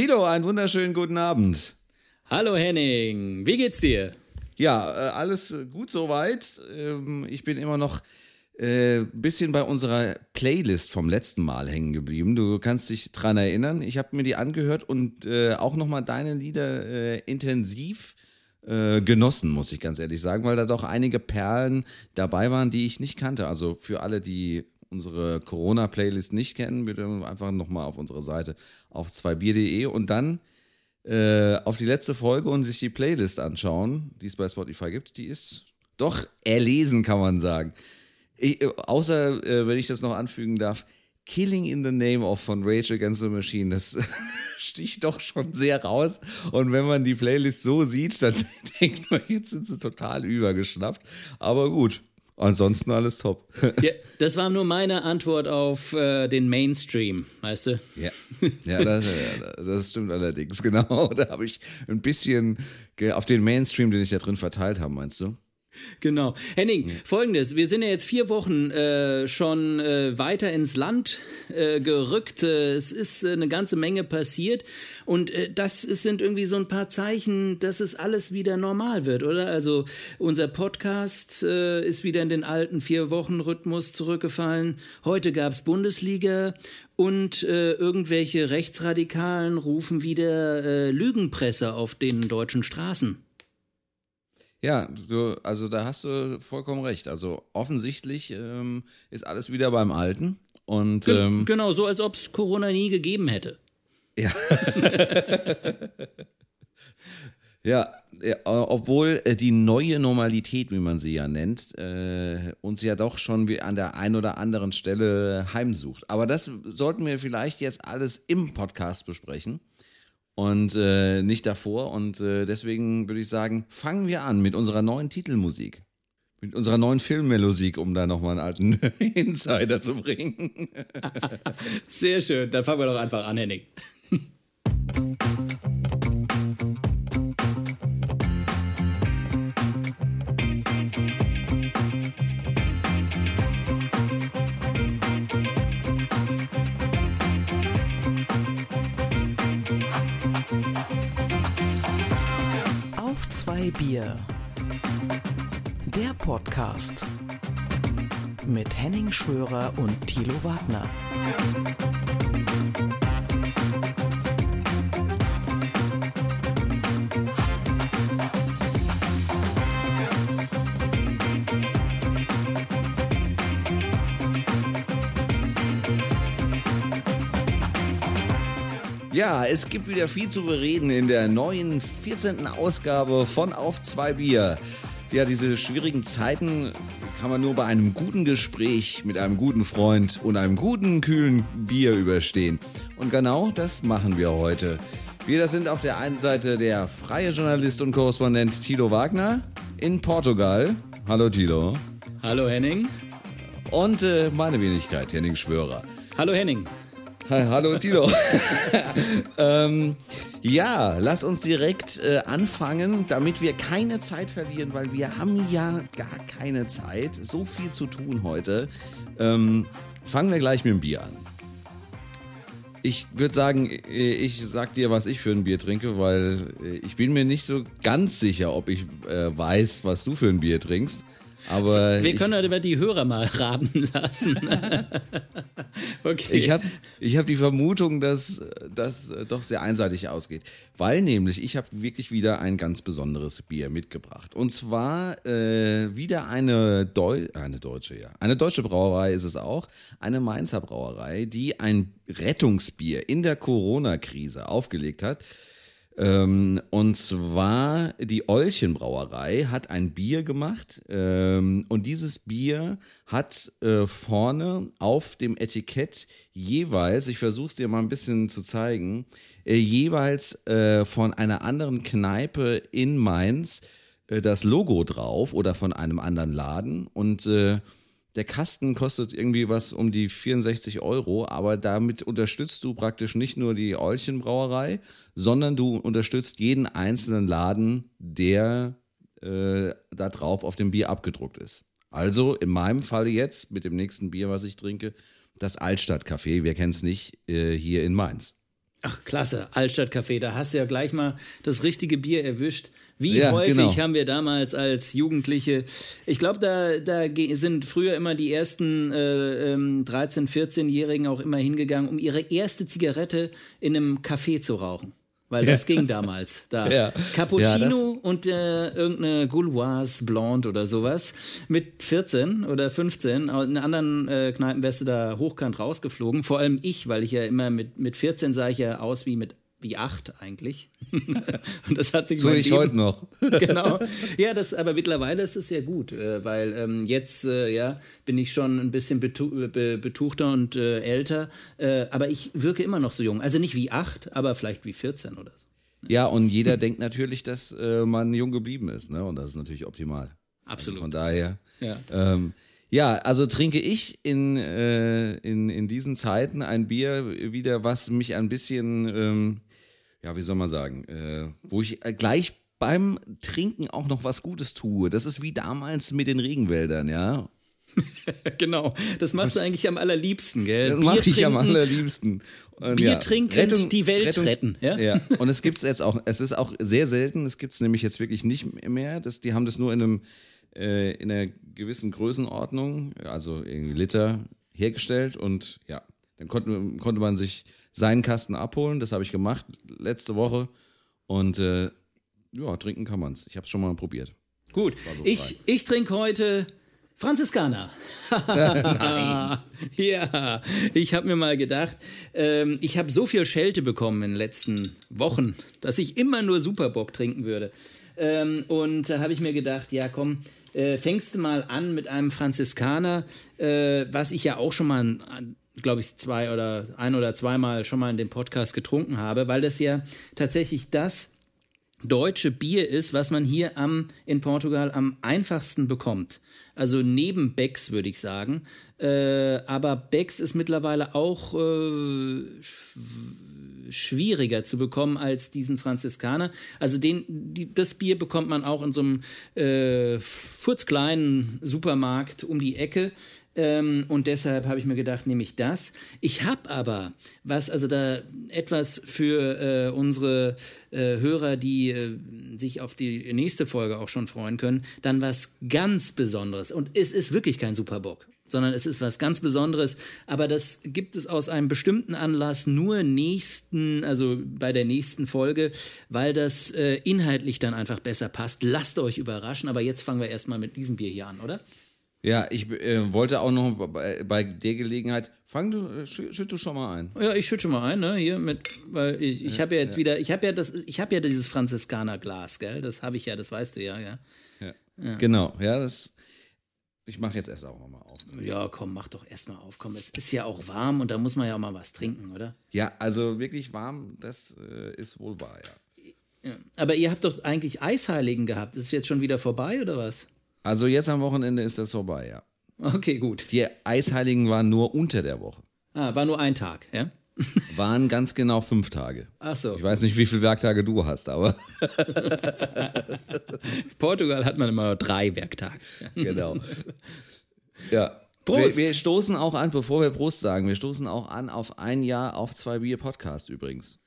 Tilo, einen wunderschönen guten Abend. Hallo Henning, wie geht's dir? Ja, äh, alles gut soweit. Ähm, ich bin immer noch ein äh, bisschen bei unserer Playlist vom letzten Mal hängen geblieben. Du kannst dich dran erinnern. Ich habe mir die angehört und äh, auch nochmal deine Lieder intensiv genossen, muss ich ganz ehrlich sagen, weil da doch einige Perlen dabei waren, die ich nicht kannte. Also für alle, die unsere Corona-Playlist nicht kennen, bitte einfach nochmal auf unsere Seite auf 2bier.de und dann äh, auf die letzte Folge und sich die Playlist anschauen, die es bei Spotify gibt. Die ist doch erlesen, kann man sagen. Ich, außer, äh, wenn ich das noch anfügen darf, Killing in the Name of von Rage Against the Machine, das sticht doch schon sehr raus. Und wenn man die Playlist so sieht, dann denkt man, jetzt sind sie total übergeschnappt. Aber gut, Ansonsten alles top. ja, das war nur meine Antwort auf äh, den Mainstream, weißt du? Ja, ja, das, das stimmt allerdings, genau. Da habe ich ein bisschen auf den Mainstream, den ich da drin verteilt habe, meinst du? Genau. Henning, ja. folgendes, wir sind ja jetzt vier Wochen äh, schon äh, weiter ins Land äh, gerückt. Äh, es ist äh, eine ganze Menge passiert und äh, das sind irgendwie so ein paar Zeichen, dass es alles wieder normal wird, oder? Also unser Podcast ist wieder in den alten Vier-Wochen-Rhythmus zurückgefallen. Heute gab es Bundesliga und irgendwelche Rechtsradikalen rufen wieder Lügenpresse auf den deutschen Straßen. Ja, du, also da hast du vollkommen recht. Also offensichtlich ähm, ist alles wieder beim Alten. Und, ähm, genau, so als ob es Corona nie gegeben hätte. Ja. ja, ja, obwohl äh, die neue Normalität, wie man sie ja nennt, äh, uns ja doch schon wie an der einen oder anderen Stelle heimsucht. Aber das sollten wir vielleicht jetzt alles im Podcast besprechen und äh, nicht davor. Und äh, deswegen würde ich sagen, fangen wir an mit unserer neuen Titelmusik. Mit unserer neuen Filmmelodie, um da nochmal einen alten Insider zu bringen. Sehr schön, dann fangen wir doch einfach an, Henning. Podcast mit Henning Schwörer und Thilo Wagner. Ja, es gibt wieder viel zu bereden in der neuen 14. Ausgabe von Auf zwei Bier. Ja, diese schwierigen Zeiten kann man nur bei einem guten Gespräch mit einem guten Freund und einem guten, kühlen Bier überstehen. Und genau das machen wir heute. Wir, das sind auf der einen Seite der freie Journalist und Korrespondent Tilo Wagner in Portugal. Hallo Tilo. Hallo Henning. Und äh, meine Wenigkeit, Henning Schwörer. Hallo Henning. Hallo Tilo. ähm, ja, lass uns direkt äh, anfangen, damit wir keine Zeit verlieren, weil wir haben ja gar keine Zeit. So viel zu tun heute. Ähm, fangen wir gleich mit dem Bier an. Ich würde sagen, äh, ich sag dir, was ich für ein Bier trinke, weil äh, ich bin mir nicht so ganz sicher, ob ich äh, weiß, was du für ein Bier trinkst. Aber wir können aber die Hörer mal raten lassen. okay. Ich habe ich hab die Vermutung, dass das doch sehr einseitig ausgeht, weil nämlich ich habe wirklich wieder ein ganz besonderes Bier mitgebracht. Und zwar äh, wieder eine, Deu eine deutsche, ja, eine deutsche Brauerei ist es auch, eine Mainzer Brauerei, die ein Rettungsbier in der Corona-Krise aufgelegt hat. Ähm, und zwar die Eulchenbrauerei hat ein Bier gemacht ähm, und dieses Bier hat äh, vorne auf dem Etikett jeweils, ich versuche es dir mal ein bisschen zu zeigen, äh, jeweils äh, von einer anderen Kneipe in Mainz äh, das Logo drauf oder von einem anderen Laden. Und äh, der Kasten kostet irgendwie was um die 64 Euro, aber damit unterstützt du praktisch nicht nur die Eulchenbrauerei, sondern du unterstützt jeden einzelnen Laden, der äh, da drauf auf dem Bier abgedruckt ist. Also in meinem Fall jetzt mit dem nächsten Bier, was ich trinke, das Altstadtcafé. Wir kennen es nicht äh, hier in Mainz. Ach, klasse, Altstadtcafé, da hast du ja gleich mal das richtige Bier erwischt. Wie Ja, häufig genau. haben wir damals als Jugendliche, ich glaube, da, da sind früher immer die ersten äh, ähm, 13-, 14-Jährigen auch immer hingegangen, um ihre erste Zigarette in einem Café zu rauchen. Weil das ging damals. Da. Ja. Cappuccino Ja, und äh, irgendeine Gauloise Blonde oder sowas. Mit 14 oder 15. In anderen äh, Kneipen wärst du da hochkant rausgeflogen. Vor allem ich, weil ich ja immer mit, mit 14 sah ich ja aus wie mit wie acht eigentlich. und das hat sich So ich heute noch. genau. Ja, das, aber mittlerweile ist es ja gut, äh, weil ähm, jetzt äh, ja, bin ich schon ein bisschen betu be betuchter und äh, älter, äh, aber ich wirke immer noch so jung. Also nicht wie acht, aber vielleicht wie 14 oder so. Ja, und jeder denkt natürlich, dass äh, man jung geblieben ist, ne? Und das ist natürlich optimal. Absolut. Also von daher. Ja. Ähm, ja, also trinke ich in, äh, in, in diesen Zeiten ein Bier wieder, was mich ein bisschen, ähm, ja, wie soll man sagen, äh, wo ich äh, gleich beim Trinken auch noch was Gutes tue. Das ist wie damals mit den Regenwäldern, ja. Genau, das machst du eigentlich am allerliebsten, gell? Das Bier mache ich am allerliebsten. Und Bier trinken, die Welt retten, ja? ja. Und es gibt's jetzt auch, es ist auch sehr selten, es gibt's nämlich jetzt wirklich nicht mehr. Das, die haben das nur in einem äh, in einer gewissen Größenordnung, also irgendwie Liter, hergestellt und ja, dann konnte, konnte man sich seinen Kasten abholen. Das habe ich gemacht letzte Woche und äh, ja, trinken kann man's. Ich habe es schon mal probiert. Gut, so ich, ich trinke heute Franziskaner. ja, ich habe mir mal gedacht, ähm, ich habe so viel Schelte bekommen in den letzten Wochen, dass ich immer nur Superbock trinken würde. Ähm, und da habe ich mir gedacht, ja komm, äh, fängst du mal an mit einem Franziskaner, äh, was ich ja auch schon mal, glaube ich, zwei oder ein oder zweimal schon mal in dem Podcast getrunken habe, weil das ja tatsächlich das deutsche Bier ist, was man hier am, in Portugal am einfachsten bekommt. Also neben Becks würde ich sagen. Äh, aber Becks ist mittlerweile auch äh, sch- schwieriger zu bekommen als diesen Franziskaner. Also den, die, das Bier bekommt man auch in so einem äh, furzkleinen Supermarkt um die Ecke. Ähm, und deshalb habe ich mir gedacht, nehme ich das. Ich habe aber, was also da etwas für äh, unsere äh, Hörer, die äh, sich auf die nächste Folge auch schon freuen können, dann was ganz Besonderes. Und es ist wirklich kein Superbock, sondern es ist was ganz Besonderes. Aber das gibt es aus einem bestimmten Anlass nur nächsten, also bei der nächsten Folge, weil das äh, inhaltlich dann einfach besser passt. Lasst euch überraschen. Aber jetzt fangen wir erstmal mit diesem Bier hier an, oder? Ja, ich äh, wollte auch noch bei, bei der Gelegenheit, fang du, äh, schü- schütt du schon mal ein. Ja, ich schütte schon mal ein, ne? Hier mit, weil ich, ich habe ja jetzt wieder, ich habe ja das, ich habe ja dieses Franziskanerglas, gell? Das habe ich ja, das weißt du ja, ja. Genau, ja, das. Ich mache jetzt erst auch mal auf. Ja, komm, mach doch erstmal auf, komm. Es ist ja auch warm und da muss man ja auch mal was trinken, oder? Ja, also wirklich warm, das äh, ist wohl wahr, ja. Ja. Aber ihr habt doch eigentlich Eisheiligen gehabt. Ist es jetzt schon wieder vorbei oder was? Also jetzt am Wochenende ist das vorbei, ja. Okay, gut. Die Eisheiligen waren nur unter der Woche. Ah, war nur ein Tag, ja? Waren ganz genau fünf Tage. Ach so. Ich weiß nicht, wie viele Werktage du hast, aber Portugal hat man immer drei Werktage. genau. Ja. Prost. Wir, wir stoßen auch an, bevor wir Prost sagen, wir stoßen auch an auf ein Jahr auf zwei Bier Podcast übrigens.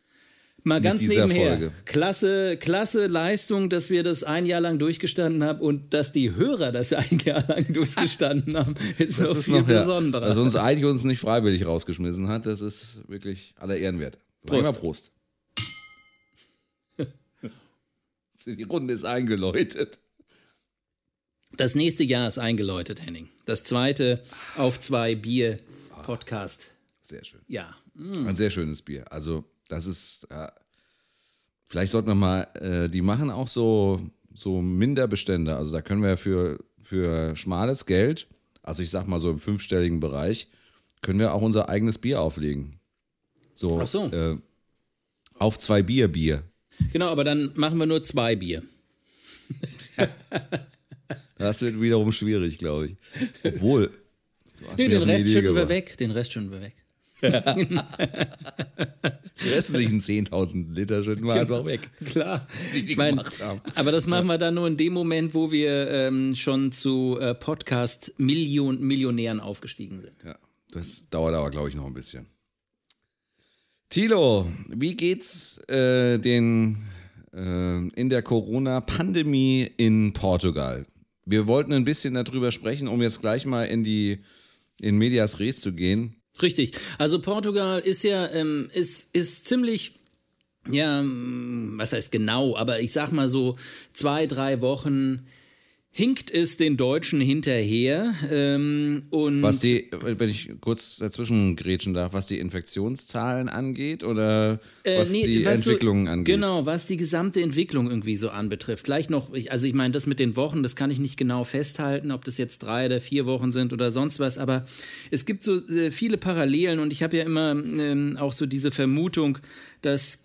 Mal ganz nebenher. Folge. Klasse, klasse Leistung, dass wir das ein Jahr lang durchgestanden haben und dass die Hörer das ein Jahr lang durchgestanden haben, ist noch Das ist viel noch, ja, besonderer. dass uns eigentlich uns nicht freiwillig rausgeschmissen hat, das ist wirklich aller Ehren wert. Prost. Prost. Prost. Die Runde ist eingeläutet. Das nächste Jahr ist eingeläutet, Henning. Das zweite auf zwei Bier Podcast. Sehr schön. Ja. Ein sehr schönes Bier. Also, das ist. Äh, vielleicht sollten wir mal. Äh, die machen auch so, so Minderbestände. Also, da können wir für, für schmales Geld, also ich sag mal so im fünfstelligen Bereich, können wir auch unser eigenes Bier auflegen. So. Ach so. Äh, auf zwei Bier Bier. Genau, aber dann machen wir nur zwei Bier. Das wird wiederum schwierig, glaube ich. Obwohl. Nee, den Rest schütten wir weg. Den Rest schütten wir weg. Die restlichen 10.000 Liter schütten wir einfach weg. Klar. Ich mein, aber das machen wir dann nur in dem Moment, wo wir ähm, schon zu äh, Podcast-Millionären aufgestiegen sind. Ja, das dauert aber, glaube ich, noch ein bisschen. Tilo, wie geht's äh, den äh, in der Corona-Pandemie in Portugal? Wir wollten ein bisschen darüber sprechen, um jetzt gleich mal in die in Medias Res zu gehen. Richtig. Also Portugal ist ja ähm, ist ist ziemlich ja, was heißt genau, aber ich sag mal so zwei, drei Wochen hinkt es den Deutschen hinterher. Ähm, und was die, wenn ich kurz dazwischen grätschen darf, was die Infektionszahlen angeht oder äh, was nee, die was Entwicklungen angeht? Genau, was die gesamte Entwicklung irgendwie so anbetrifft. Vielleicht noch, also ich meine, das mit den Wochen, das kann ich nicht genau festhalten, ob das jetzt drei oder vier Wochen sind oder sonst was, aber es gibt so äh, viele Parallelen und ich habe ja immer ähm, auch so diese Vermutung, dass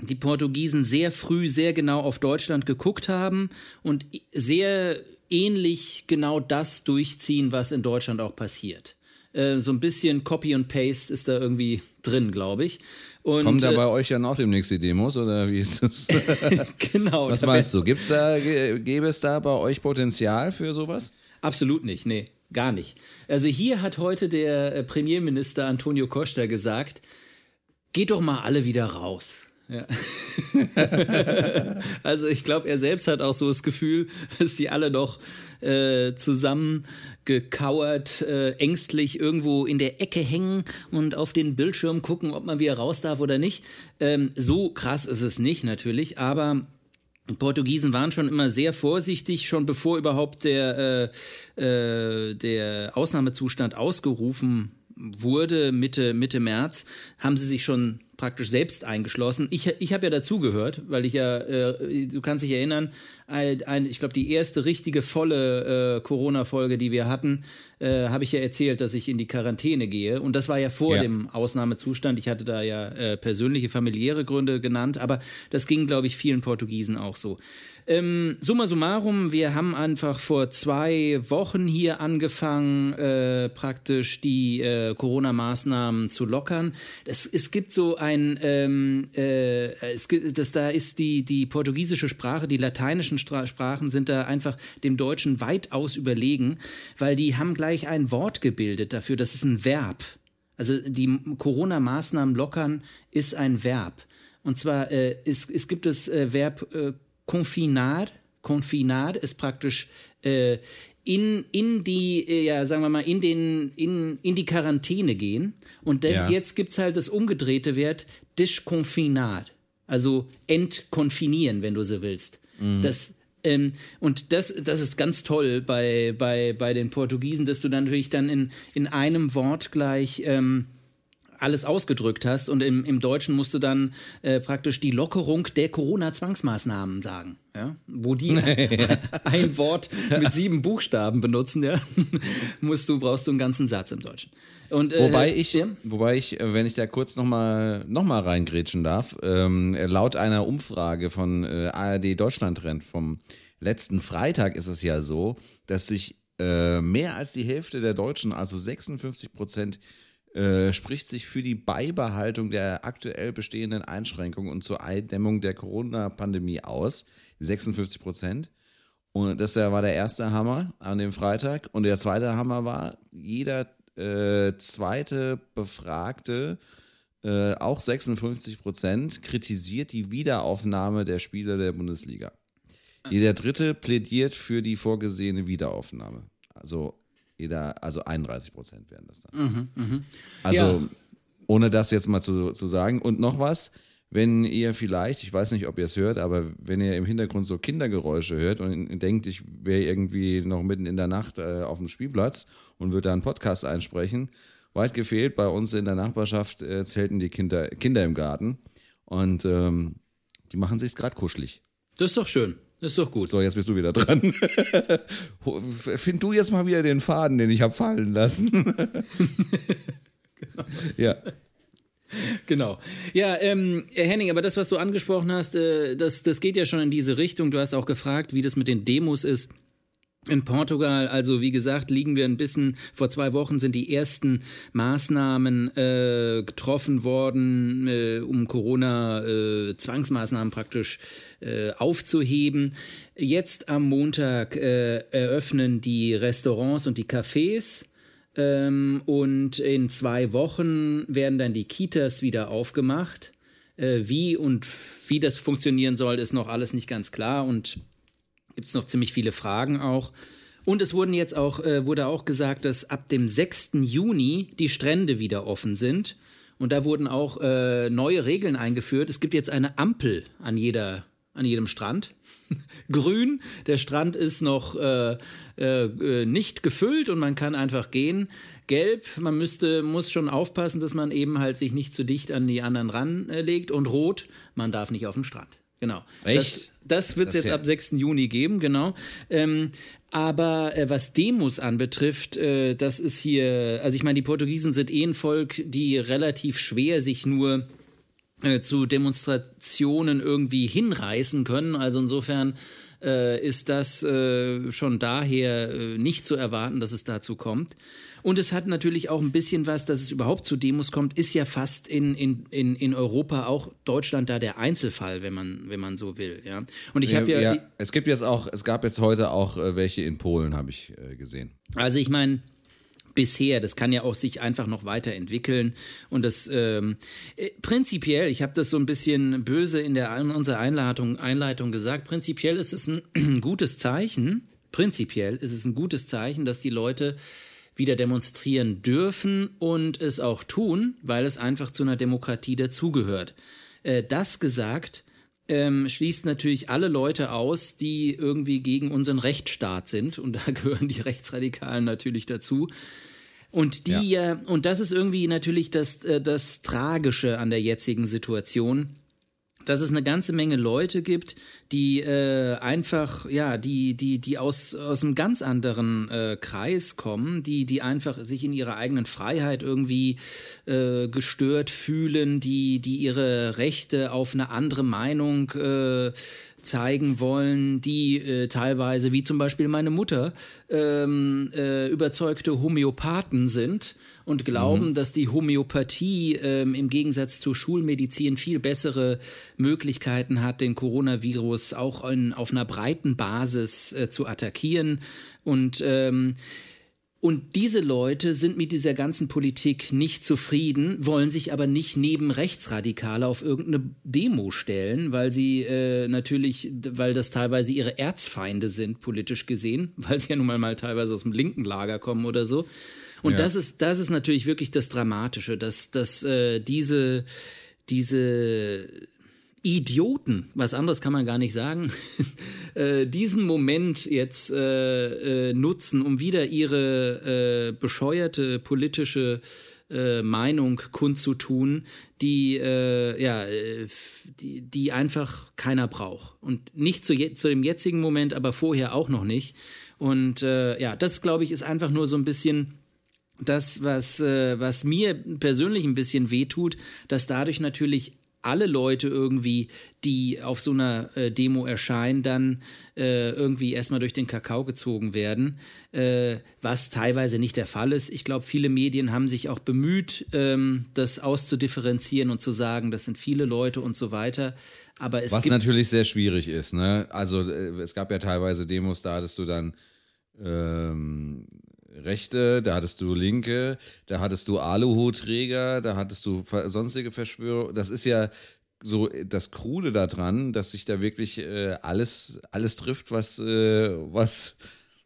die Portugiesen sehr früh sehr genau auf Deutschland geguckt haben und sehr ähnlich genau das durchziehen, was in Deutschland auch passiert. Äh, so ein bisschen Copy und Paste ist da irgendwie drin, glaube ich. Und, Kommen da äh, bei euch ja auch demnächst die Demos oder wie ist das? genau. Was meinst du? Gibt's da, gäbe es da bei euch Potenzial für sowas? Absolut nicht, nee, gar nicht. Also hier hat heute der äh, Premierminister Antonio Costa gesagt, geht doch mal alle wieder raus. Ja. also ich glaube, er selbst hat auch so das Gefühl, dass die alle noch äh, zusammengekauert, äh, ängstlich irgendwo in der Ecke hängen und auf den Bildschirm gucken, ob man wieder raus darf oder nicht. Ähm, so krass ist es nicht natürlich, aber Portugiesen waren schon immer sehr vorsichtig, schon bevor überhaupt der, äh, äh der Ausnahmezustand ausgerufen wurde, Mitte, Mitte März, haben sie sich schon praktisch selbst eingeschlossen. Ich, ich habe ja dazugehört, weil ich ja, äh, du kannst dich erinnern, ein, ein, ich glaube, die erste richtige volle äh, Corona-Folge, die wir hatten, äh, habe ich ja erzählt, dass ich in die Quarantäne gehe. Und das war ja vor ja. dem Ausnahmezustand. Ich hatte da ja äh, persönliche, familiäre Gründe genannt, aber das ging, glaube ich, vielen Portugiesen auch so. Ähm, summa summarum, wir haben einfach vor zwei Wochen hier angefangen, äh, praktisch die äh, Corona-Maßnahmen zu lockern. Das, es gibt so ein, ähm, äh, es gibt, das, da ist die, die portugiesische Sprache, die lateinischen Stra Sprachen sind da einfach dem Deutschen weitaus überlegen, weil die haben gleich ein Wort gebildet dafür, das ist ein Verb. Also die Corona-Maßnahmen lockern ist ein Verb. Und zwar äh, es, es gibt das äh, Verb äh, confinar, confinar ist praktisch äh, in, in die, äh, ja, sagen wir mal, in, den, in, in die Quarantäne gehen. Und ja. jetzt gibt es halt das umgedrehte Wert, disconfinar. Also entkonfinieren, wenn du so willst. Mhm. Das, ähm, und das, das ist ganz toll bei, bei, bei den Portugiesen, dass du dann natürlich dann in, in einem Wort gleich ähm, alles ausgedrückt hast und im, im Deutschen musst du dann äh, praktisch die Lockerung der Corona-Zwangsmaßnahmen sagen, ja? wo die ein Wort mit sieben Buchstaben benutzen, ja? musst du, brauchst du einen ganzen Satz im Deutschen. Und, äh, wobei ich, ja? wobei ich, äh, wenn ich da kurz nochmal noch mal reingrätschen darf, ähm, laut einer Umfrage von äh, ARD Deutschland Trend vom letzten Freitag ist es ja so, dass sich äh, mehr als die Hälfte der Deutschen, also 56 Prozent, äh, spricht sich für die Beibehaltung der aktuell bestehenden Einschränkungen und zur Eindämmung der Corona-Pandemie aus. 56 Prozent. Und das war der erste Hammer an dem Freitag. Und der zweite Hammer war, jeder äh, zweite Befragte, äh, auch 56 Prozent, kritisiert die Wiederaufnahme der Spieler der Bundesliga. Jeder dritte plädiert für die vorgesehene Wiederaufnahme. Also jeder, also 31 Prozent wären das dann. Mhm, mh. Also, ja. ohne das jetzt mal zu, zu sagen. Und noch was, wenn ihr vielleicht, ich weiß nicht, ob ihr es hört, aber wenn ihr im Hintergrund so Kindergeräusche hört und denkt, ich wäre irgendwie noch mitten in der Nacht äh, auf dem Spielplatz und würde da einen Podcast einsprechen, weit gefehlt, bei uns in der Nachbarschaft äh, zelten die Kinder, Kinder im Garten und ähm, die machen sich gerade kuschelig. Das ist doch schön. Ist doch gut. So, jetzt bist du wieder dran. Find du jetzt mal wieder den Faden, den ich habe fallen lassen. genau. Ja. Genau. Ja, ähm, Henning, aber das, was du angesprochen hast, äh, das, das geht ja schon in diese Richtung. Du hast auch gefragt, wie das mit den Demos ist. In Portugal, also wie gesagt, liegen wir ein bisschen, vor zwei Wochen sind die ersten Maßnahmen äh, getroffen worden, äh, um Corona-Zwangsmaßnahmen äh, praktisch äh, aufzuheben. Jetzt am Montag äh, eröffnen die Restaurants und die Cafés. Ähm, und in zwei Wochen werden dann die Kitas wieder aufgemacht. Äh, wie und wie das funktionieren soll, ist noch alles nicht ganz klar und gibt es noch ziemlich viele Fragen auch. Und es wurden jetzt auch, äh, wurde auch gesagt, dass ab dem 6. Juni die Strände wieder offen sind. Und da wurden auch äh, neue Regeln eingeführt. Es gibt jetzt eine Ampel an jeder an jedem Strand. Grün, der Strand ist noch äh, äh, nicht gefüllt und man kann einfach gehen. Gelb, man müsste, muss schon aufpassen, dass man eben halt sich nicht zu dicht an die anderen ranlegt. Und rot, man darf nicht auf den Strand. Genau. Echt? Das, das wird es jetzt ja. ab 6. Juni geben, genau. Ähm, aber äh, was Demos anbetrifft, äh, das ist hier, also ich meine, die Portugiesen sind eh ein Volk, die relativ schwer sich nur äh, zu Demonstrationen irgendwie hinreißen können. Also insofern äh, ist das äh, schon daher äh, nicht zu erwarten, dass es dazu kommt. Und es hat natürlich auch ein bisschen was, dass es überhaupt zu Demos kommt, ist ja fast in, in, in, in Europa auch Deutschland da der Einzelfall, wenn man, wenn man so will. Ja. Und ich habe ja, ja, Es gibt jetzt auch, es gab jetzt heute auch äh, welche in Polen, habe ich gesehen. Also ich meine, bisher. Das kann ja auch sich einfach noch weiterentwickeln. Und das ähm, äh, prinzipiell, ich habe das so ein bisschen böse in, der, in unserer Einleitung, Einleitung gesagt, prinzipiell ist es ein gutes Zeichen, prinzipiell ist es ein gutes Zeichen, dass die Leute wieder demonstrieren dürfen und es auch tun, weil es einfach zu einer Demokratie dazugehört. Äh, das gesagt, ähm, schließt natürlich alle Leute aus, die irgendwie gegen unseren Rechtsstaat sind. Und da gehören die Rechtsradikalen natürlich dazu. Und die, ja. äh, und das ist irgendwie natürlich das, äh, das Tragische an der jetzigen Situation dass es eine ganze Menge Leute gibt, die äh, einfach, ja, die, die, die aus, aus einem ganz anderen äh, Kreis kommen, die, die einfach sich in ihrer eigenen Freiheit irgendwie äh, gestört fühlen, die, die ihre Rechte auf eine andere Meinung äh, zeigen wollen, die äh, teilweise, wie zum Beispiel meine Mutter, ähm, äh, überzeugte Homöopathen sind und glauben, mhm. dass die Homöopathie ähm, im Gegensatz zur Schulmedizin viel bessere Möglichkeiten hat, den Coronavirus auch in, auf einer breiten Basis äh, zu attackieren. Und ähm, und diese Leute sind mit dieser ganzen Politik nicht zufrieden, wollen sich aber nicht neben Rechtsradikale auf irgendeine Demo stellen, weil sie äh, natürlich, weil das teilweise ihre Erzfeinde sind, politisch gesehen, weil sie ja nun mal, mal teilweise aus dem linken Lager kommen oder so. Und ja. das ist, das ist natürlich wirklich das Dramatische, dass, dass äh, diese, diese Idioten, was anderes kann man gar nicht sagen, äh, diesen Moment jetzt äh, äh, nutzen, um wieder ihre äh, bescheuerte politische äh, Meinung kundzutun, die äh, ja, die, die einfach keiner braucht und nicht zu, zu dem jetzigen Moment, aber vorher auch noch nicht. Und ja, das glaube ich ist einfach nur so ein bisschen das, was, äh, was mir persönlich ein bisschen wehtut, dass dadurch natürlich alle Leute irgendwie, die auf so einer äh, Demo erscheinen, dann äh, irgendwie erstmal durch den Kakao gezogen werden, äh, was teilweise nicht der Fall ist. Ich glaube, viele Medien haben sich auch bemüht, ähm, das auszudifferenzieren und zu sagen, das sind viele Leute und so weiter. Aber es was natürlich sehr schwierig ist. Ne? Also äh, es gab ja teilweise Demos, da hattest du dann ähm, Rechte, da hattest du Linke, da hattest du Aluhutträger, da hattest du sonstige Verschwörer. Das ist ja so das Krude daran, dass sich da wirklich äh, alles, alles trifft, was, äh, was,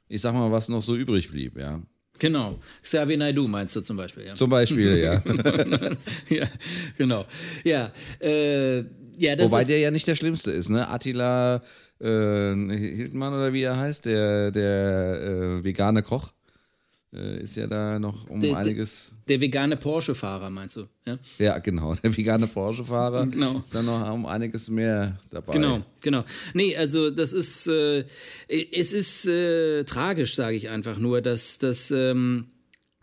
ich sag mal, was noch so übrig blieb, ja. Genau. Xavier Naidu meinst du zum Beispiel, ja. Zum Beispiel, ja. ja, genau. Ja, äh, ja, das Wobei der ja nicht der Schlimmste ist, ne? Attila äh, Hildmann oder wie er heißt, der, der äh, vegane Koch äh, ist ja da noch um der, einiges. Der, der vegane Porsche-Fahrer, meinst du? Ja, ja genau. Der vegane Porsche-Fahrer genau. ist da noch um einiges mehr dabei. Genau, genau. Nee, also das ist, äh, es ist äh, tragisch, sage ich einfach nur, dass, dass, ähm,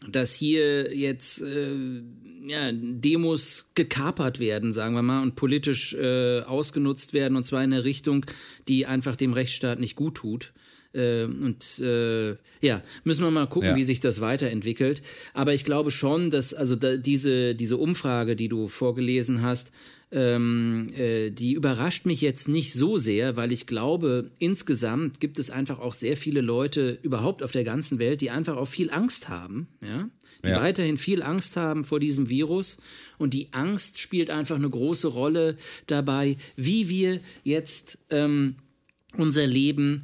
dass hier jetzt äh, ja, Demos gekapert werden, sagen wir mal, und politisch äh, ausgenutzt werden, und zwar in eine Richtung, die einfach dem Rechtsstaat nicht gut tut. Äh, und äh, ja, müssen wir mal gucken, ja. wie sich das weiterentwickelt. Aber ich glaube schon, dass also da, diese, diese Umfrage, die du vorgelesen hast, ähm, äh, die überrascht mich jetzt nicht so sehr, weil ich glaube, insgesamt gibt es einfach auch sehr viele Leute überhaupt auf der ganzen Welt, die einfach auch viel Angst haben, ja, die ja. weiterhin viel Angst haben vor diesem Virus. Und die Angst spielt einfach eine große Rolle dabei, wie wir jetzt ähm, unser Leben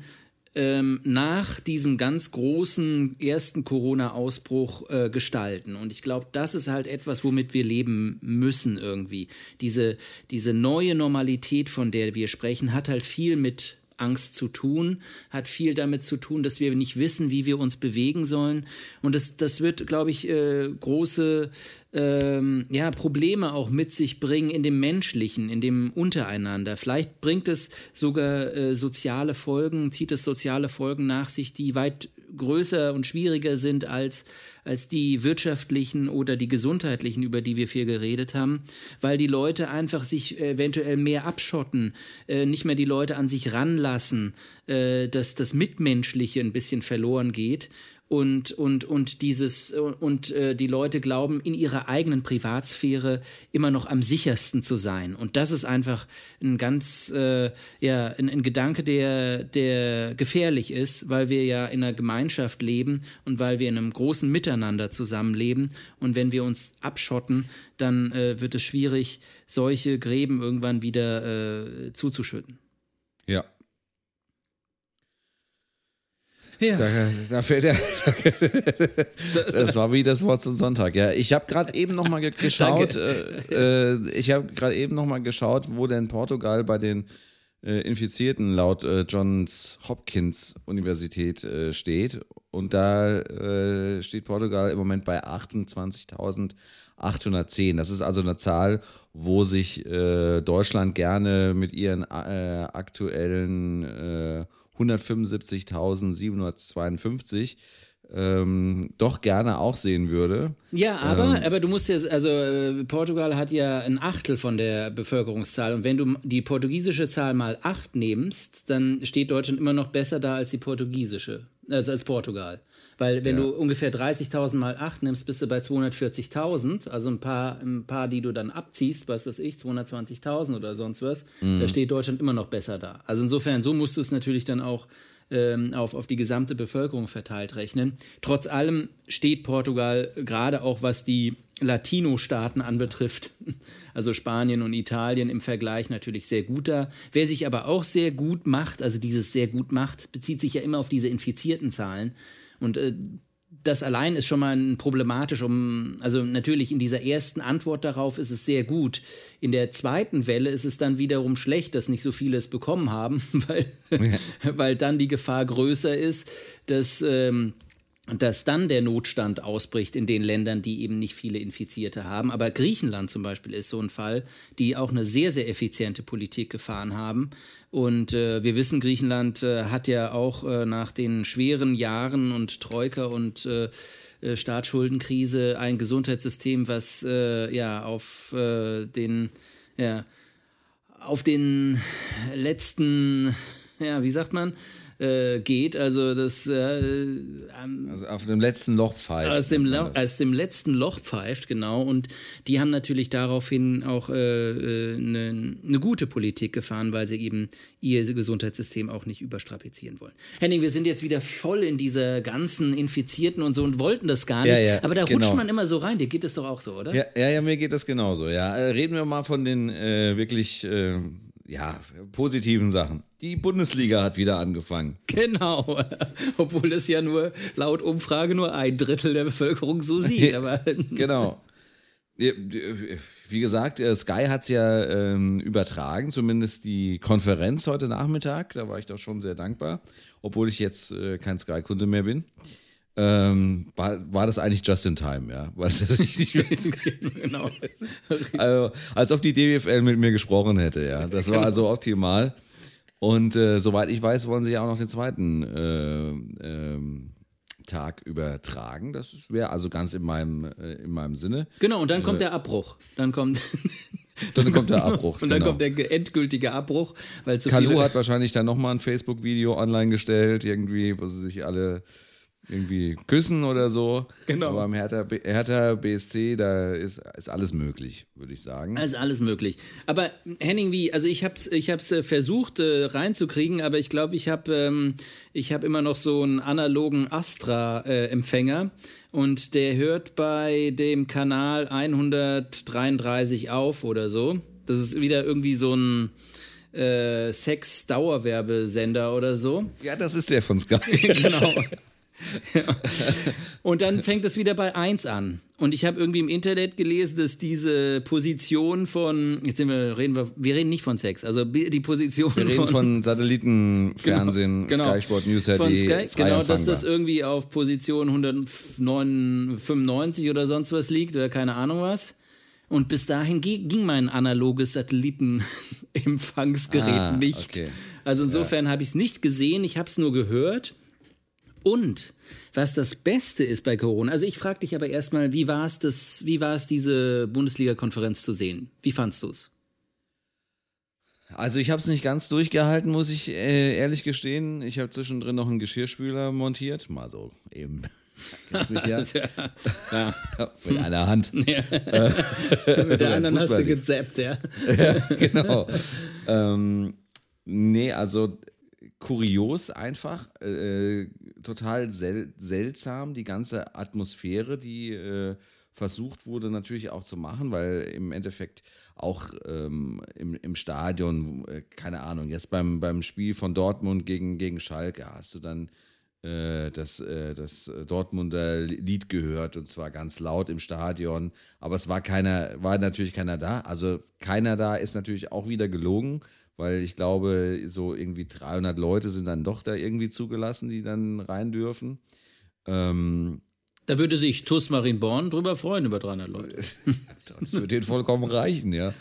ähm, nach diesem ganz großen ersten Corona-Ausbruch äh, gestalten. Und ich glaube, das ist halt etwas, womit wir leben müssen irgendwie. Diese, diese neue Normalität, von der wir sprechen, hat halt viel mit Angst zu tun, hat viel damit zu tun, dass wir nicht wissen, wie wir uns bewegen sollen. Und das, das wird, glaube ich, äh, große ähm, ja, Probleme auch mit sich bringen in dem Menschlichen, in dem Untereinander. Vielleicht bringt es sogar äh, soziale Folgen, zieht es soziale Folgen nach sich, die weit größer und schwieriger sind als, als die wirtschaftlichen oder die gesundheitlichen, über die wir viel geredet haben, weil die Leute einfach sich eventuell mehr abschotten, äh, nicht mehr die Leute an sich ranlassen, äh, dass das Mitmenschliche ein bisschen verloren geht und und und dieses und äh, die Leute glauben in ihrer eigenen Privatsphäre immer noch am sichersten zu sein. Und das ist einfach ein ganz äh, ja ein, ein, Gedanke der der gefährlich ist weil wir ja in einer Gemeinschaft leben und weil wir in einem großen Miteinander zusammenleben. Und wenn wir uns abschotten dann äh, wird es schwierig solche Gräben irgendwann wieder äh, zuzuschütten. Ja ja. Da, da fällt er. das war wie das Wort zum Sonntag. Ja, ich habe gerade eben noch mal geschaut. äh, äh, ich habe gerade eben noch mal geschaut, wo denn Portugal bei den äh, Infizierten laut äh, Johns Hopkins Universität äh, steht. Und da äh, steht Portugal im Moment bei 28.810. Das ist also eine Zahl, wo sich Deutschland gerne mit ihren aktuellen 175.752 ähm, doch gerne auch sehen würde. Ja, aber, ähm, aber du musst ja, also äh, Portugal hat ja ein Achtel von der Bevölkerungszahl und wenn du die portugiesische Zahl mal acht nimmst, dann steht Deutschland immer noch besser da als die portugiesische, also als Portugal. Weil wenn ja. du ungefähr 30.000 mal 8 nimmst, bist du bei 240.000. Also ein paar, ein paar, die du dann abziehst, was weiß ich, 220.000 oder sonst was. Mhm. Da steht Deutschland immer noch besser da. Also insofern, so musst du es natürlich dann auch ähm, auf, auf die gesamte Bevölkerung verteilt rechnen. Trotz allem steht Portugal gerade auch, was die Latino-Staaten anbetrifft, also Spanien und Italien im Vergleich natürlich sehr gut da. Wer sich aber auch sehr gut macht, also dieses sehr gut macht, bezieht sich ja immer auf diese infizierten Zahlen. Und äh, das allein ist schon mal problematisch, um, also natürlich in dieser ersten Antwort darauf ist es sehr gut. In der zweiten Welle ist es dann wiederum schlecht, dass nicht so viele es bekommen haben, weil, ja. weil dann die Gefahr größer ist, dass ähm, dass dann der Notstand ausbricht in den Ländern, die eben nicht viele Infizierte haben. Aber Griechenland zum Beispiel ist so ein Fall, die auch eine sehr, sehr effiziente Politik gefahren haben. Und äh, wir wissen, Griechenland äh, hat ja auch äh, nach den schweren Jahren und Troika und äh, äh, Staatsschuldenkrise ein Gesundheitssystem, was äh, ja auf den ja, auf den letzten ja, wie sagt man, äh, geht. Also das äh, ähm, also auf dem letzten Loch pfeift. Aus dem, aus dem letzten Loch pfeift, genau. Und die haben natürlich daraufhin auch eine äh, äh ne, ne gute Politik gefahren, weil sie eben ihr Gesundheitssystem auch nicht überstrapazieren wollen. Henning, wir sind jetzt wieder voll in dieser ganzen Infizierten und so und wollten das gar nicht. Ja, ja, aber da genau. rutscht man immer so rein. Dir geht es doch auch so, oder? Ja, ja, ja, mir geht das genauso. Ja, äh, reden wir mal von den äh, wirklich ja, positiven Sachen. Die Bundesliga hat wieder angefangen. Genau, obwohl es ja nur laut Umfrage nur ein Drittel der Bevölkerung so sieht. Genau. Wie gesagt, äh, Sky hat es ja ähm, übertragen, zumindest die Konferenz heute Nachmittag. Da war ich doch schon sehr dankbar, obwohl ich jetzt äh, kein Sky-Kunde mehr bin ähm, war, war das eigentlich just in time, ja. Weil das nicht genau. Also, als ob die DWFL mit mir gesprochen hätte, ja. Das war also optimal. Und äh, soweit ich weiß, wollen sie ja auch noch den zweiten äh, ähm, Tag übertragen. Das wäre also ganz in meinem, äh, in meinem Sinne. Genau, und dann kommt äh, der Abbruch. Dann kommt. dann kommt der Abbruch. Und dann genau. kommt der endgültige Abbruch. Weil zu Kalu hat wahrscheinlich dann nochmal ein Facebook-Video online gestellt, irgendwie, wo sie sich alle irgendwie küssen oder so. Genau. Aber beim Hertha, Hertha BSC, da ist, ist alles möglich, würde ich sagen. Also alles möglich. Aber Henning, wie, also ich habe es ich hab's äh, versucht äh, reinzukriegen, aber ich glaube, ich habe ähm, hab immer noch so einen analogen Astra-Empfänger. Äh, und der hört bei dem Kanal 133 auf oder so. Das ist wieder irgendwie so ein äh, Sex-Dauerwerbesender oder so. Ja, das ist der von Sky. genau. Ja. Und dann fängt es wieder bei 1 an. Und ich habe irgendwie im Internet gelesen, dass diese Position von, jetzt sind wir, reden wir, wir reden nicht von Sex, also die Position wir reden von, von Satellitenfernsehen, genau, genau, Sky Sport News HD, von Sky, Genau, dass das irgendwie auf Position 195 oder sonst was liegt oder keine Ahnung was. Und bis dahin ging mein analoges Satellitenempfangsgerät ah, nicht. Okay. Also insofern ja. habe ich es nicht gesehen, ich habe es nur gehört. Und was das Beste ist bei Corona, also ich frage dich aber erstmal, wie war es wie war es diese Bundesliga-Konferenz zu sehen? Wie fandst du es? Also ich habe es nicht ganz durchgehalten, muss ich äh, ehrlich gestehen. Ich habe zwischendrin noch einen Geschirrspüler montiert, mal so eben. Mich, ja? ja. Mit einer Hand. Ja. Mit der anderen hast du gezappt, ja. ja genau. ähm, nee, also kurios einfach, äh, total sel seltsam, die ganze Atmosphäre, die äh, versucht wurde natürlich auch zu machen, weil im Endeffekt auch ähm, im, im Stadion, äh, keine Ahnung, jetzt beim, beim Spiel von Dortmund gegen, gegen Schalke hast du dann äh, das, äh, das Dortmunder Lied gehört und zwar ganz laut im Stadion, aber es war keiner, war natürlich keiner da. Also keiner da ist natürlich auch wieder gelogen weil ich glaube, so irgendwie 300 Leute sind dann doch da irgendwie zugelassen, die dann rein dürfen. Ähm, da würde sich TUS Marienborn drüber freuen, über 300 Leute. das würde ihnen vollkommen reichen, ja.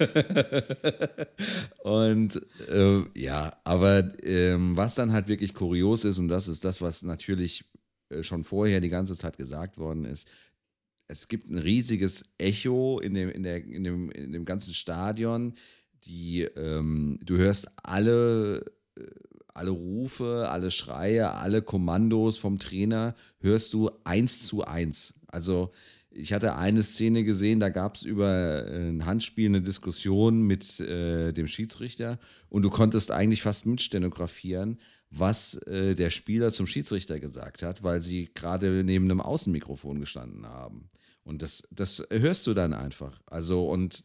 und äh, ja, aber ähm, was dann halt wirklich kurios ist, und das ist das, was natürlich äh, schon vorher die ganze Zeit gesagt worden ist, es gibt ein riesiges Echo in dem, in der, in dem, in dem ganzen Stadion die, ähm, du hörst alle, äh, alle Rufe, alle Schreie, alle Kommandos vom Trainer, hörst du eins zu eins. Also ich hatte eine Szene gesehen, da gab es über äh, ein Handspiel eine Diskussion mit äh, dem Schiedsrichter und du konntest eigentlich fast mitstenografieren, was äh, der Spieler zum Schiedsrichter gesagt hat, weil sie gerade neben einem Außenmikrofon gestanden haben. Und das, das hörst du dann einfach. Also und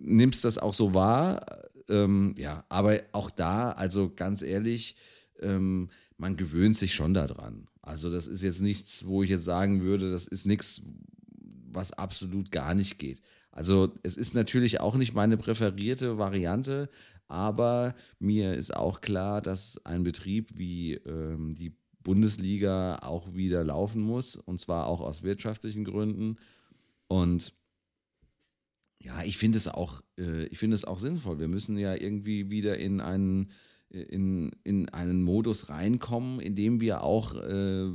nimmst das auch so wahr. Ähm, ja, aber auch da, also ganz ehrlich, ähm, man gewöhnt sich schon daran. Also das ist jetzt nichts, wo ich jetzt sagen würde, das ist nichts, was absolut gar nicht geht. Also es ist natürlich auch nicht meine präferierte Variante, aber mir ist auch klar, dass ein Betrieb wie ähm, die Bundesliga auch wieder laufen muss, und zwar auch aus wirtschaftlichen Gründen. Und ja, ich finde es auch, äh, ich auch sinnvoll. Wir müssen ja irgendwie wieder in einen in, in einen Modus reinkommen, in dem wir auch äh,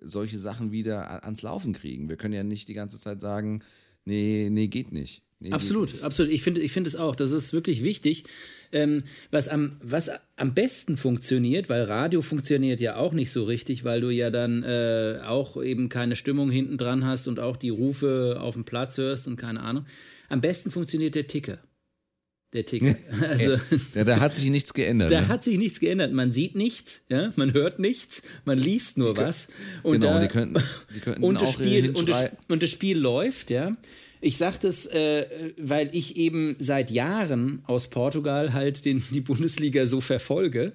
solche Sachen wieder ans Laufen kriegen. Wir können ja nicht die ganze Zeit sagen, nee, nee, geht nicht. Nee, absolut, absolut. Ich finde ich find es auch. Das ist wirklich wichtig. Ähm, was, am, was am besten funktioniert, weil Radio funktioniert ja auch nicht so richtig, weil du ja dann äh, auch eben keine Stimmung hinten dran hast und auch die Rufe auf dem Platz hörst und keine Ahnung. Am besten funktioniert der Ticker. Der Ticker. Also, ja, da hat sich nichts geändert. Da ne? hat sich nichts geändert. Man sieht nichts, ja? man hört nichts, man liest nur was. Und genau, da, die könnten, die könnten und, das Spiel, und, das, und das Spiel läuft, ja. Ich sage das, äh, weil ich eben seit Jahren aus Portugal halt den, die Bundesliga so verfolge.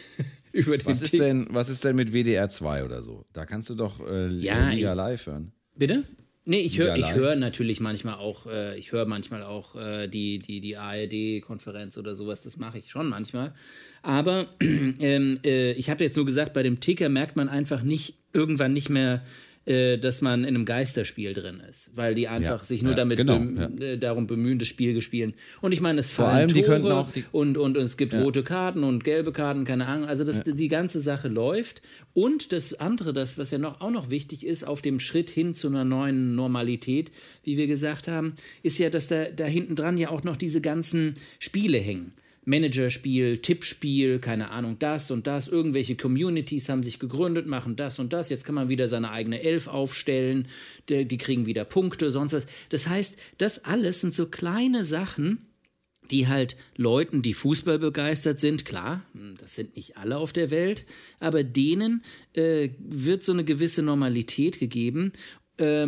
über den was, ist denn, was ist denn mit WDR 2 oder so? Da kannst du doch äh, ja, Liga ich, live hören. Bitte? Nee, ich höre ich hör natürlich manchmal auch, äh, ich höre manchmal auch äh, die, die, die ARD-Konferenz oder sowas, das mache ich schon manchmal. Aber ähm, äh, ich habe jetzt nur gesagt, bei dem Ticker merkt man einfach nicht, irgendwann nicht mehr, äh, dass man in einem Geisterspiel drin ist, weil die einfach ja, sich nur ja, damit genau, bem ja. Äh, darum bemühen, das Spiel gespielen. Und ich meine, es fallen Vor allem, Tore auch und, und, und, es gibt rote Karten und gelbe Karten, keine Ahnung. Also das, die ganze Sache läuft. Und das andere, das, was ja noch, auch noch wichtig ist, auf dem Schritt hin zu einer neuen Normalität, wie wir gesagt haben, ist ja, dass da, da hinten dran ja auch noch diese ganzen Spiele hängen. Managerspiel, Tippspiel, keine Ahnung, das und das. Irgendwelche Communities haben sich gegründet, machen das und das. Jetzt kann man wieder seine eigene Elf aufstellen. Die, die kriegen wieder Punkte, sonst was. Das heißt, das alles sind so kleine Sachen, die halt Leuten, die Fußball begeistert sind, klar, hm, das sind nicht alle auf der Welt, aber denen äh, wird so eine gewisse Normalität gegeben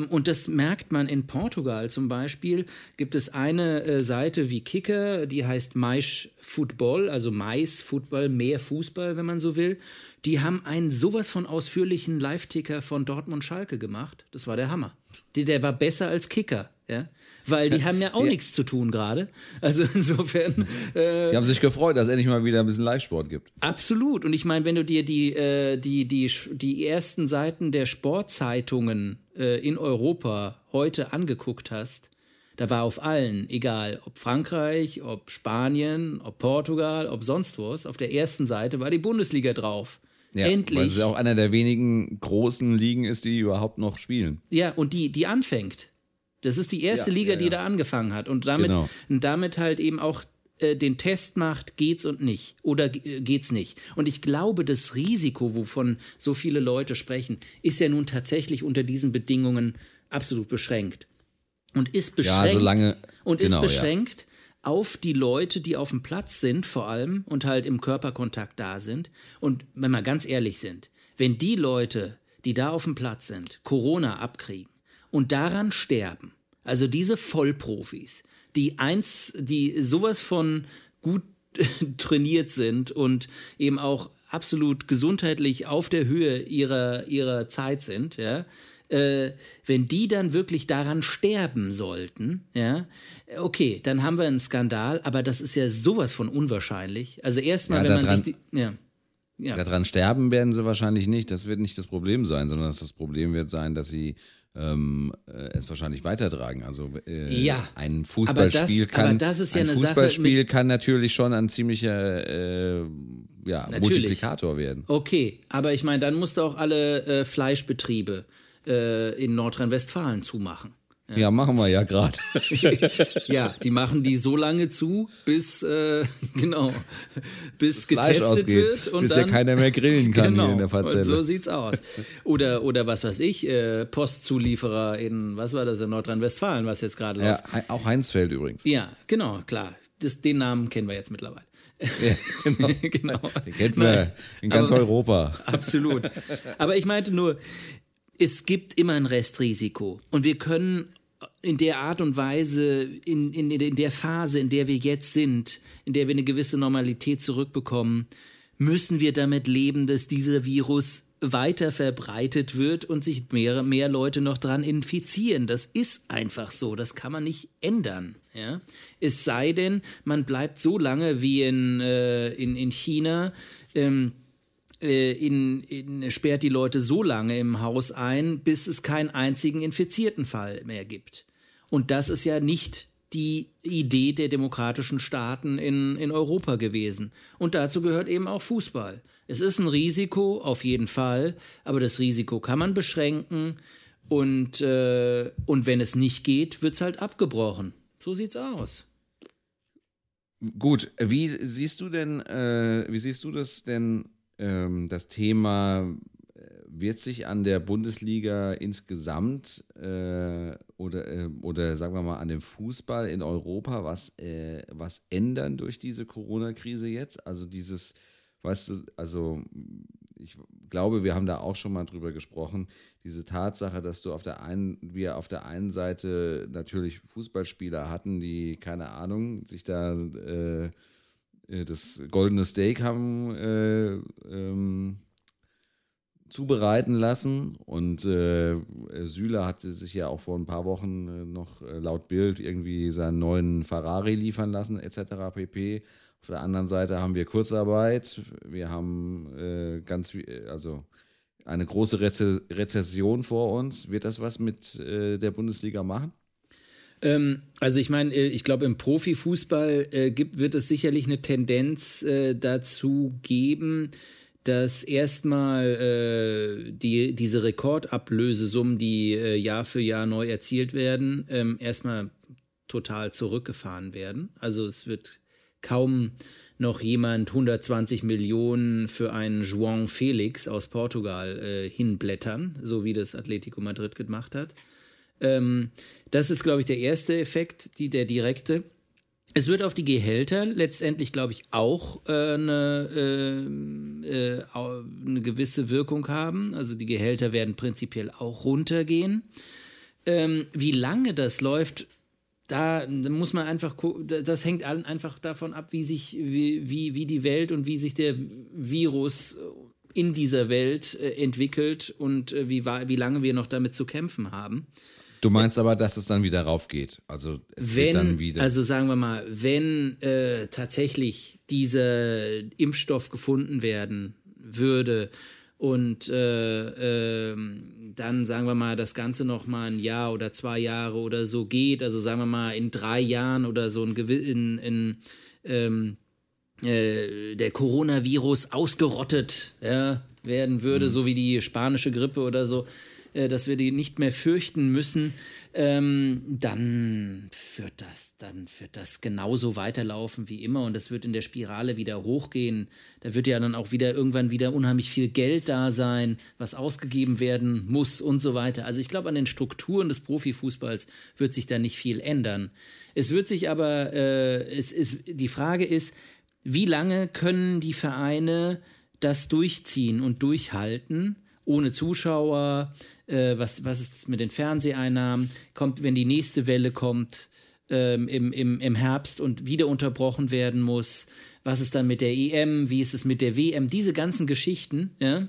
und das merkt man in Portugal zum Beispiel. Gibt es eine äh, Seite wie Kicker, die heißt Mais Football, also Mais Football, mehr Fußball, wenn man so will. Die haben einen sowas von ausführlichen Live-Ticker von Dortmund Schalke gemacht. Das war der Hammer. Der, der war besser als Kicker. Ja? Weil die haben ja auch ja. nichts zu tun gerade. Also insofern. Äh, die haben sich gefreut, dass es endlich mal wieder ein bisschen Live-Sport gibt. Absolut. Und ich meine, wenn du dir die, äh, die, die, die ersten Seiten der Sportzeitungen äh, in Europa heute angeguckt hast, da war auf allen, egal ob Frankreich, ob Spanien, ob Portugal, ob sonst was, auf der ersten Seite war die Bundesliga drauf. Ja, Endlich. Weil es ja auch einer der wenigen großen Ligen ist, die überhaupt noch spielen. Ja, und die, die anfängt. Das ist die erste ja, Liga, ja, die da angefangen hat und damit, genau. und damit halt eben auch äh, den Test macht, geht's und nicht oder äh, geht's nicht. Und ich glaube, das Risiko, wovon so viele Leute sprechen, ist ja nun tatsächlich unter diesen Bedingungen absolut beschränkt. Und ist beschränkt, ja, solange, und ist genau, beschränkt ja. auf die Leute, die auf dem Platz sind, vor allem und halt im Körperkontakt da sind. Und wenn wir ganz ehrlich sind, wenn die Leute, die da auf dem Platz sind, Corona abkriegen, und daran sterben. Also diese Vollprofis, die eins, die sowas von gut trainiert sind und eben auch absolut gesundheitlich auf der Höhe ihrer, ihrer Zeit sind, ja, äh, wenn die dann wirklich daran sterben sollten, ja, okay, dann haben wir einen Skandal, aber das ist ja sowas von unwahrscheinlich. Also erstmal, ja, wenn man sich die, ja. Ja. Daran sterben werden sie wahrscheinlich nicht. Das wird nicht das Problem sein, sondern das Problem wird sein, dass sie ähm, äh, es wahrscheinlich weitertragen. Also äh, ja, ein Fußballspiel das, kann, das ja ein Fußballspiel kann natürlich schon ein ziemlicher äh, ja, Multiplikator werden. Okay, aber ich meine, dann musst du auch alle äh, Fleischbetriebe äh, in Nordrhein-Westfalen zumachen. Ja, ja machen wir ja gerade. ja, die machen die so lange zu, bis äh, genau, bis getestet ausgeht, wird und bis dann ja keiner mehr grillen kann genau, hier in der Parzelle. Und so sieht's aus. Oder oder was weiß ich, äh, Postzulieferer in was war das in Nordrhein-Westfalen, was jetzt gerade läuft. Ja, auch Heinzfeld übrigens. Ja, genau, klar. Das, den Namen kennen wir jetzt mittlerweile. Ja, genau. genau. Den kennt man in ganz Aber, Europa. Absolut. Aber ich meinte nur, es gibt immer ein Restrisiko. Und wir können in der Art und Weise, in, in, in der Phase, in der wir jetzt sind, in der wir eine gewisse Normalität zurückbekommen, müssen wir damit leben, dass dieser Virus weiter verbreitet wird und sich mehr, mehr Leute noch dran infizieren. Das ist einfach so, das kann man nicht ändern. Ja? Es sei denn, man bleibt so lange wie in, äh, in, in China. Ähm, äh, in, in, sperrt die Leute so lange im Haus ein, bis es keinen einzigen infizierten Fall mehr gibt. Und das ist ja nicht die Idee der demokratischen Staaten in, in Europa gewesen. Und dazu gehört eben auch Fußball. Es ist ein Risiko, auf jeden Fall, aber das Risiko kann man beschränken und, äh, und wenn es nicht geht, wird es halt abgebrochen. So sieht's aus. Gut, wie siehst du denn, äh, wie siehst du das denn das Thema äh, wird sich an der Bundesliga insgesamt äh, oder, äh, oder sagen wir mal an dem Fußball in Europa was, äh, was ändern durch diese Corona-Krise jetzt? Also dieses, weißt du, also ich glaube, wir haben da auch schon mal drüber gesprochen, diese Tatsache, dass du auf der einen, wir auf der einen Seite natürlich Fußballspieler hatten, die, keine Ahnung, sich da äh, das goldene Steak haben äh, ähm, zubereiten lassen. Und äh, Süle hatte sich ja auch vor ein paar Wochen äh, noch äh, laut Bild irgendwie seinen neuen Ferrari liefern lassen, etc. pp. Auf der anderen Seite haben wir Kurzarbeit, wir haben äh, ganz, also eine große Reze Rezession vor uns. Wird das was mit äh, der Bundesliga machen? Ähm, also ich meine, äh, ich glaube, im Profifußball äh, gibt, wird es sicherlich eine Tendenz äh, dazu geben, dass erstmal äh, die, diese Rekordablösesummen, die äh, Jahr für Jahr neu erzielt werden, ähm, erstmal total zurückgefahren werden. Also es wird kaum noch jemand 120 Millionen für einen João Felix aus Portugal äh, hinblättern, so wie das Atletico Madrid gemacht hat. Ähm, das ist, glaube ich, der erste Effekt, die, der direkte. Es wird auf die Gehälter letztendlich, glaube ich, auch äh, eine, äh, äh, eine gewisse Wirkung haben. Also die Gehälter werden prinzipiell auch runtergehen. Ähm, wie lange das läuft, da muss man einfach gucken, das hängt einfach davon ab, wie sich, wie, wie, wie die Welt und wie sich der Virus in dieser Welt äh, entwickelt und äh, wie, wie lange wir noch damit zu kämpfen haben. Du meinst aber, dass es dann wieder raufgeht. Also es wenn, dann wieder. Also sagen wir mal, wenn äh, tatsächlich dieser Impfstoff gefunden werden würde und äh, äh, dann sagen wir mal, das Ganze noch mal ein Jahr oder zwei Jahre oder so geht, also sagen wir mal in drei Jahren oder so in, in, in ähm, äh, der Coronavirus ausgerottet ja, werden würde, mhm. so wie die spanische Grippe oder so, äh, dass wir die nicht mehr fürchten müssen, ähm, dann wird das, dann wird das genauso weiterlaufen wie immer und das wird in der Spirale wieder hochgehen. Da wird ja dann auch wieder irgendwann wieder unheimlich viel Geld da sein, was ausgegeben werden muss und so weiter. Also ich glaube, an den Strukturen des Profifußballs wird sich da nicht viel ändern. Es wird sich aber, äh, es ist, die Frage ist, wie lange können die Vereine das durchziehen und durchhalten? ohne Zuschauer, äh, was, was ist mit den Fernseheinnahmen, kommt, wenn die nächste Welle kommt ähm, im, im, im Herbst und wieder unterbrochen werden muss, was ist dann mit der EM, wie ist es mit der WM, diese ganzen Geschichten, ja.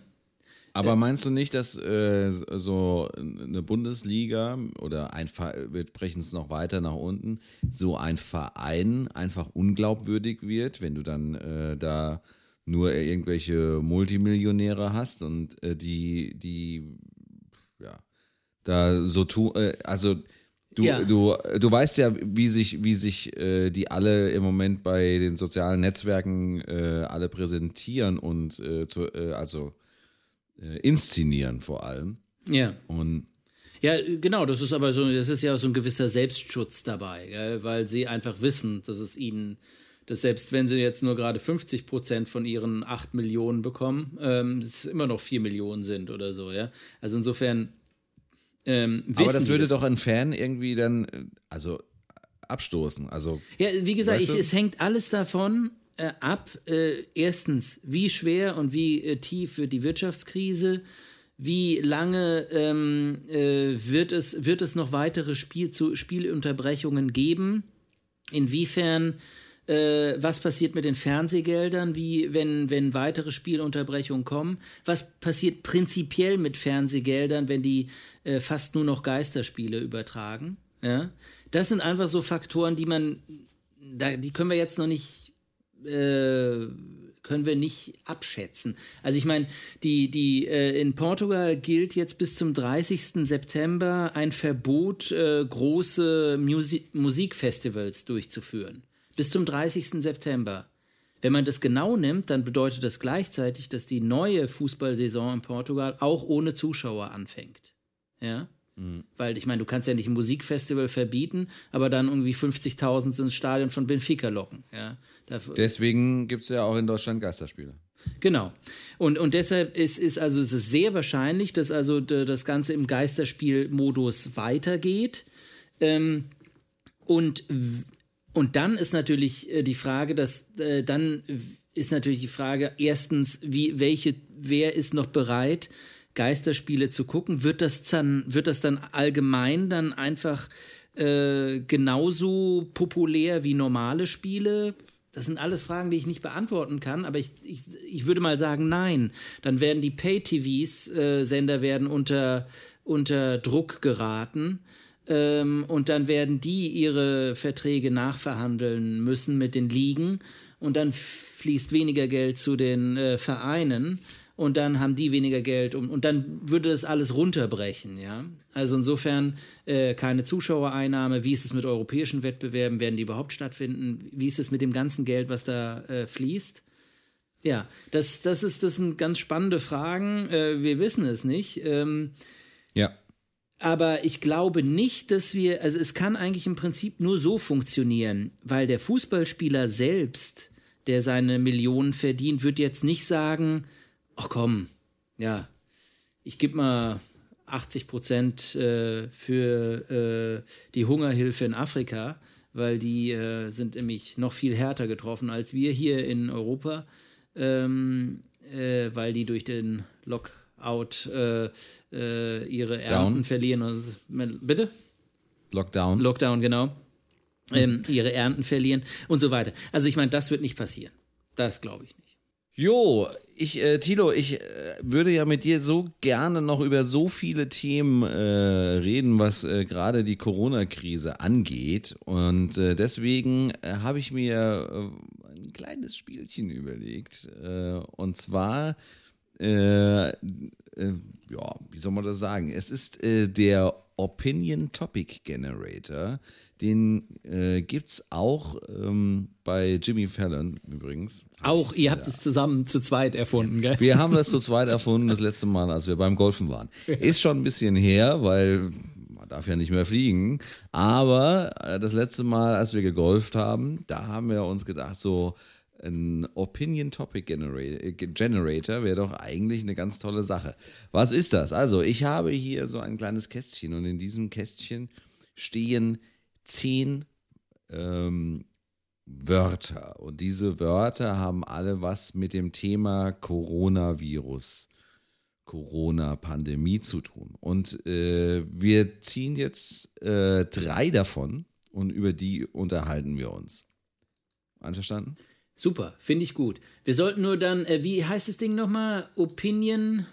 Aber meinst du nicht, dass äh, so eine Bundesliga oder ein Verein, wir brechen es noch weiter nach unten, so ein Verein einfach unglaubwürdig wird, wenn du dann äh, da nur irgendwelche Multimillionäre hast und äh, die, die, ja, da so tun, äh, also du, ja. du, du weißt ja, wie sich, wie sich äh, die alle im Moment bei den sozialen Netzwerken äh, alle präsentieren und äh, zu, äh, also inszenieren vor allem. Ja. Und ja, genau, das ist aber so, das ist ja so ein gewisser Selbstschutz dabei, gell? weil sie einfach wissen, dass es ihnen dass selbst wenn sie jetzt nur gerade 50 Prozent von ihren 8 Millionen bekommen, ähm, es immer noch 4 Millionen sind oder so, ja. Also insofern. Ähm, Aber das würde doch ein Fan irgendwie dann, also abstoßen. Also, ja, wie gesagt, ich, es hängt alles davon äh, ab. Äh, erstens, wie schwer und wie äh, tief wird die Wirtschaftskrise? Wie lange ähm, äh, wird, es, wird es noch weitere Spiel zu, Spielunterbrechungen geben? Inwiefern äh, was passiert mit den Fernsehgeldern, wie wenn, wenn weitere Spielunterbrechungen kommen, was passiert prinzipiell mit Fernsehgeldern, wenn die äh, fast nur noch Geisterspiele übertragen. Ja? Das sind einfach so Faktoren, die man, da, die können wir jetzt noch nicht äh, können wir nicht abschätzen. Also ich meine, die, die, äh, in Portugal gilt jetzt bis zum 30. September ein Verbot, äh, große Musi Musikfestivals durchzuführen bis zum 30. September. Wenn man das genau nimmt, dann bedeutet das gleichzeitig, dass die neue Fußballsaison in Portugal auch ohne Zuschauer anfängt. Ja? Mhm. Weil ich meine, du kannst ja nicht ein Musikfestival verbieten, aber dann irgendwie 50.000 ins Stadion von Benfica locken. Ja? Dafür Deswegen gibt es ja auch in Deutschland Geisterspiele. Genau. Und, und deshalb ist, ist also es ist sehr wahrscheinlich, dass also das Ganze im Geisterspielmodus weitergeht. Ähm, und und dann ist natürlich äh, die Frage, dass äh, dann ist natürlich die Frage erstens, wie welche wer ist noch bereit Geisterspiele zu gucken? Wird das dann wird das dann allgemein dann einfach äh, genauso populär wie normale Spiele? Das sind alles Fragen, die ich nicht beantworten kann, aber ich, ich, ich würde mal sagen, nein. Dann werden die Pay-TVs-Sender äh, werden unter, unter Druck geraten. Ähm, und dann werden die ihre Verträge nachverhandeln müssen mit den Ligen und dann fließt weniger Geld zu den äh, Vereinen und dann haben die weniger Geld und, und dann würde das alles runterbrechen, ja. Also insofern äh, keine Zuschauereinnahme. Wie ist es mit europäischen Wettbewerben? Werden die überhaupt stattfinden? Wie ist es mit dem ganzen Geld, was da äh, fließt? Ja, das, das, ist, das sind ganz spannende Fragen. Äh, wir wissen es nicht. Ähm, ja. Aber ich glaube nicht, dass wir, also es kann eigentlich im Prinzip nur so funktionieren, weil der Fußballspieler selbst, der seine Millionen verdient, wird jetzt nicht sagen, ach komm, ja, ich gebe mal 80 Prozent äh, für äh, die Hungerhilfe in Afrika, weil die äh, sind nämlich noch viel härter getroffen als wir hier in Europa, ähm, äh, weil die durch den Lockout äh, äh, ihre Ernten Down. verlieren. Bitte? Lockdown. Lockdown, genau. Ähm, ihre Ernten verlieren und so weiter. Also ich meine, das wird nicht passieren. Das glaube ich nicht. Jo, ich, äh, Tilo, ich äh, würde ja mit dir so gerne noch über so viele Themen äh, reden, was äh, gerade die Corona-Krise angeht. Und äh, deswegen äh, habe ich mir äh, ein kleines Spielchen überlegt. Äh, und zwar, äh, äh, ja, wie soll man das sagen? Es ist äh, der Opinion Topic Generator. Den äh, gibt es auch ähm, bei Jimmy Fallon übrigens. Auch, ihr habt ja. es zusammen zu zweit erfunden, gell? Wir haben das zu zweit erfunden, das letzte Mal, als wir beim Golfen waren. Ist schon ein bisschen her, weil man darf ja nicht mehr fliegen. Aber äh, das letzte Mal, als wir gegolft haben, da haben wir uns gedacht, so ein Opinion Topic Generator, Generator wäre doch eigentlich eine ganz tolle Sache. Was ist das? Also, ich habe hier so ein kleines Kästchen und in diesem Kästchen stehen zehn ähm, Wörter. Und diese Wörter haben alle was mit dem Thema Coronavirus, Corona-Pandemie zu tun. Und äh, wir ziehen jetzt äh, drei davon und über die unterhalten wir uns. Einverstanden? Super, finde ich gut. Wir sollten nur dann, äh, wie heißt das Ding nochmal? Opinion.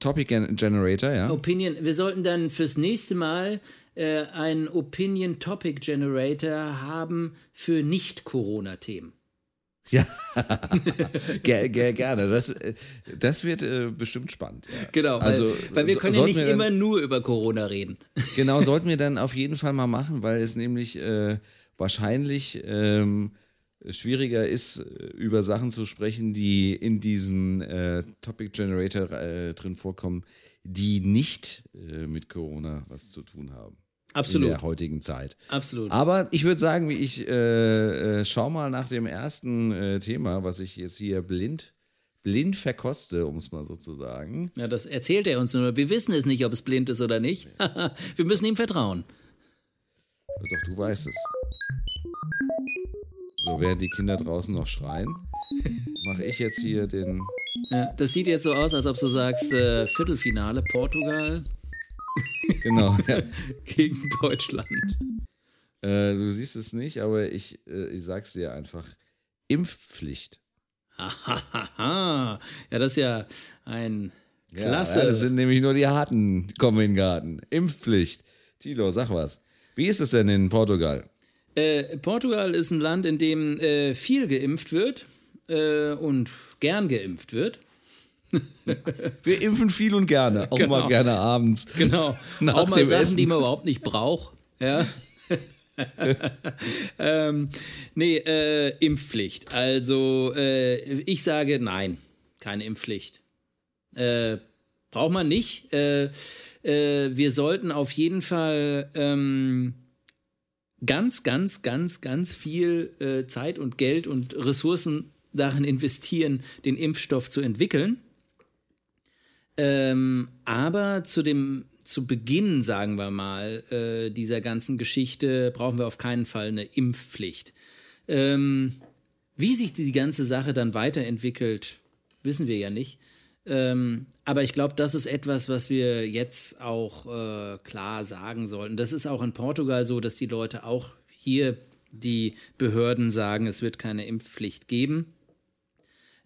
Topic Generator, ja. Opinion. Wir sollten dann fürs nächste Mal äh, einen Opinion Topic Generator haben für Nicht-Corona-Themen. Ja, ger, ger, gerne. Das, das wird äh, bestimmt spannend. Ja. Genau, also, weil, weil wir können ja nicht wir immer nur über Corona reden. Genau, sollten wir dann auf jeden Fall mal machen, weil es nämlich äh, wahrscheinlich ähm, schwieriger ist, äh, über Sachen zu sprechen, die in diesem äh, Topic Generator äh, drin vorkommen, die nicht äh, mit Corona was zu tun haben. Absolut. In der heutigen Zeit. Absolut. Aber ich würde sagen, ich äh, äh, schau mal nach dem ersten äh, Thema, was ich jetzt hier blind, blind verkoste, um es mal so zu sagen. Ja, das erzählt er uns nur. Wir wissen es nicht, ob es blind ist oder nicht. Wir müssen ihm vertrauen. Doch, du weißt es. So, während die Kinder draußen noch schreien, mache ich jetzt hier den. Ja, das sieht jetzt so aus, als ob du sagst, äh, Viertelfinale Portugal Genau. Ja. Gegen Deutschland. Äh, du siehst es nicht, aber ich, äh, ich sag's dir einfach. Impfpflicht. ja, das ist ja ein Klasse. Ja, das sind nämlich nur die Harten, kommen in den Garten. Impfpflicht. Tilo, sag was. Wie ist es denn in Portugal? Äh, Portugal ist ein Land, in dem äh, viel geimpft wird äh, und gern geimpft wird. Wir impfen viel und gerne, auch genau. mal gerne abends. Genau. auch mal Sachen, Essen. die man überhaupt nicht braucht. Ja. ähm, nee, äh, Impfpflicht. Also äh, ich sage nein, keine Impfpflicht. Braucht man nicht. Wir sollten auf jeden Fall ähm, ganz, ganz, ganz, ganz viel äh, Zeit und Geld und Ressourcen darin investieren, den Impfstoff zu entwickeln. Ähm, aber zu dem zu Beginn, sagen wir mal, äh, dieser ganzen Geschichte brauchen wir auf keinen Fall eine Impfpflicht. Ähm, wie sich die ganze Sache dann weiterentwickelt, wissen wir ja nicht. Ähm, aber ich glaube, das ist etwas, was wir jetzt auch äh, klar sagen sollten. Das ist auch in Portugal so, dass die Leute auch hier die Behörden sagen, es wird keine Impfpflicht geben.